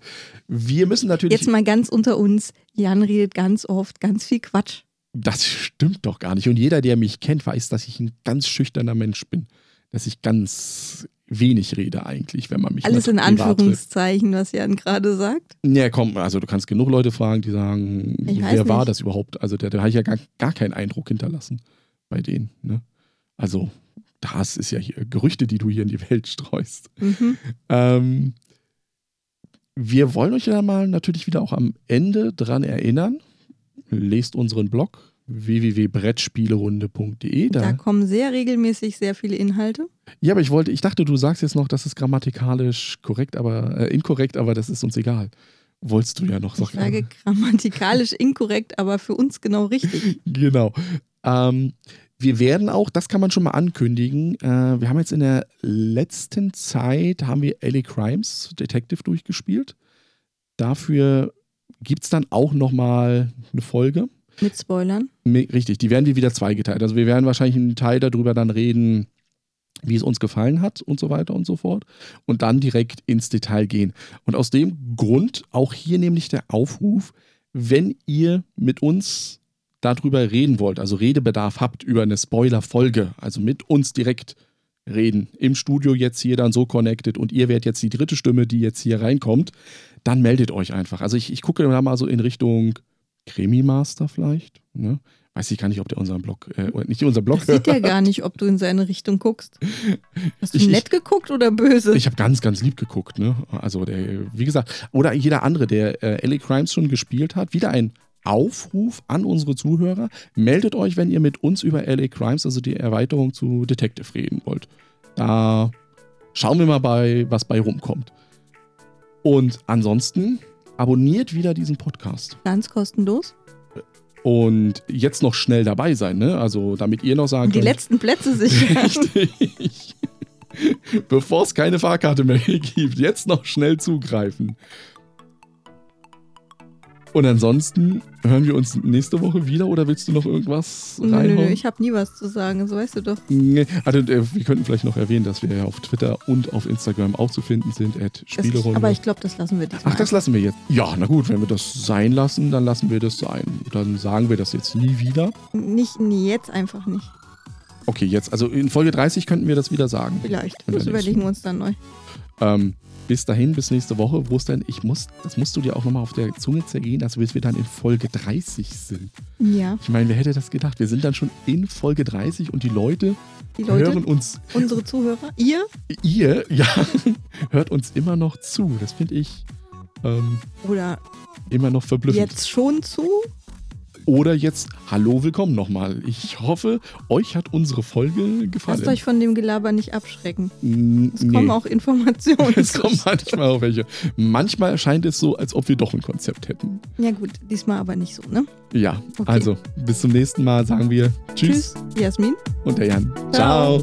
Wir müssen natürlich. Jetzt mal ganz unter uns. Jan redet ganz oft ganz viel Quatsch. Das stimmt doch gar nicht. Und jeder, der mich kennt, weiß, dass ich ein ganz schüchterner Mensch bin. Dass ich ganz wenig rede eigentlich, wenn man mich Alles in trifft. Anführungszeichen, was Jan gerade sagt. Ja, komm, also du kannst genug Leute fragen, die sagen, wer war nicht. das überhaupt? Also da, da habe ich ja gar, gar keinen Eindruck hinterlassen bei denen. Ne? Also das ist ja hier Gerüchte, die du hier in die Welt streust. Mhm. Ähm, wir wollen euch ja mal natürlich wieder auch am Ende dran erinnern. Lest unseren Blog www.brettspielerunde.de. Da Da, kommen sehr regelmäßig sehr viele Inhalte. ja, aber ich wollte, ich dachte, du sagst jetzt noch, das ist grammatikalisch korrekt, aber äh, inkorrekt, aber das ist uns egal. Wolltest du ja noch Ich sagen. sage grammatikalisch inkorrekt, aber für uns genau richtig. Genau. Ähm, wir werden auch, das kann man schon mal ankündigen, äh, wir haben jetzt in der letzten Zeit, haben wir LA Crimes Detective durchgespielt. Dafür gibt es dann auch nochmal eine Folge. Mit Spoilern. Richtig, die werden wir wieder zweigeteilt. Also wir werden wahrscheinlich einen Teil darüber dann reden, wie es uns gefallen hat und so weiter und so fort. Und dann direkt ins Detail gehen. Und aus dem Grund auch hier nämlich der Aufruf, wenn ihr mit uns darüber reden wollt, also Redebedarf habt über eine Spoiler-Folge, also mit uns direkt reden, im Studio jetzt hier dann so connected und ihr werdet jetzt die dritte Stimme, die jetzt hier reinkommt, dann meldet euch einfach. Also ich, ich gucke da mal so in Richtung Krimi-Master vielleicht. Ne? Weiß ich gar nicht, ob der unseren Blog, äh, nicht unseren Blog Das sieht ja gar nicht, ob du in seine Richtung guckst. Hast du Ich- nett geguckt oder böse? Ich habe ganz, ganz lieb geguckt, ne? Also der, wie gesagt, oder jeder andere, der äh, LA Crimes schon gespielt hat, wieder ein Aufruf an unsere Zuhörer. Meldet euch, wenn ihr mit uns über LA Crimes, also die Erweiterung zu Detective reden wollt. Da schauen wir mal bei, was bei rumkommt. Und ansonsten abonniert wieder diesen Podcast. Ganz kostenlos. Und jetzt noch schnell dabei sein, ne? Also damit ihr noch sagen Und die könnt. letzten Plätze sichern. Richtig. Bevor es keine Fahrkarte mehr gibt, jetzt noch schnell zugreifen. Und ansonsten hören wir uns nächste Woche wieder oder willst du noch irgendwas Nö, nö, reinhauen? nö, ich habe nie was zu sagen, so weißt du doch. Nee, also äh, wir könnten vielleicht noch erwähnen, dass wir ja auf Twitter und auf Instagram auch zu finden sind, at Spielerunde. aber ich glaube, das lassen wir diesmal. Ach, das lassen wir jetzt. Ja, na gut, wenn wir das sein lassen, dann lassen wir das sein. Dann sagen wir das jetzt nie wieder. Nicht, nee, jetzt einfach nicht. Okay, jetzt, also in Folge 30 könnten wir das wieder sagen. Vielleicht. Das überlegen wir uns dann neu. Ähm, bis dahin, bis nächste Woche, wo es dann, ich muss, das musst du dir auch nochmal auf der Zunge zergehen, dass wir dann in Folge 30 sind. Ja, Ich meine, wer hätte das gedacht? Wir sind dann schon in Folge 30 und die Leute, die Leute, hören uns, unsere Zuhörer, ihr, ihr, ja, hört uns immer noch zu. Das finde ich ähm, oder immer noch verblüffend. jetzt schon zu, Oder jetzt, hallo, willkommen nochmal. Ich hoffe, euch hat unsere Folge gefallen. lasst euch von dem Gelaber nicht abschrecken. N- Es kommen auch Informationen. Es kommen manchmal auch welche. Manchmal erscheint es so, als ob wir doch ein Konzept hätten. Ja gut, diesmal aber nicht so, ne? Ja, Okay. also bis zum nächsten Mal sagen wir Tschüss, Tschüss, Jasmin. und der Jan. Ciao. Ciao.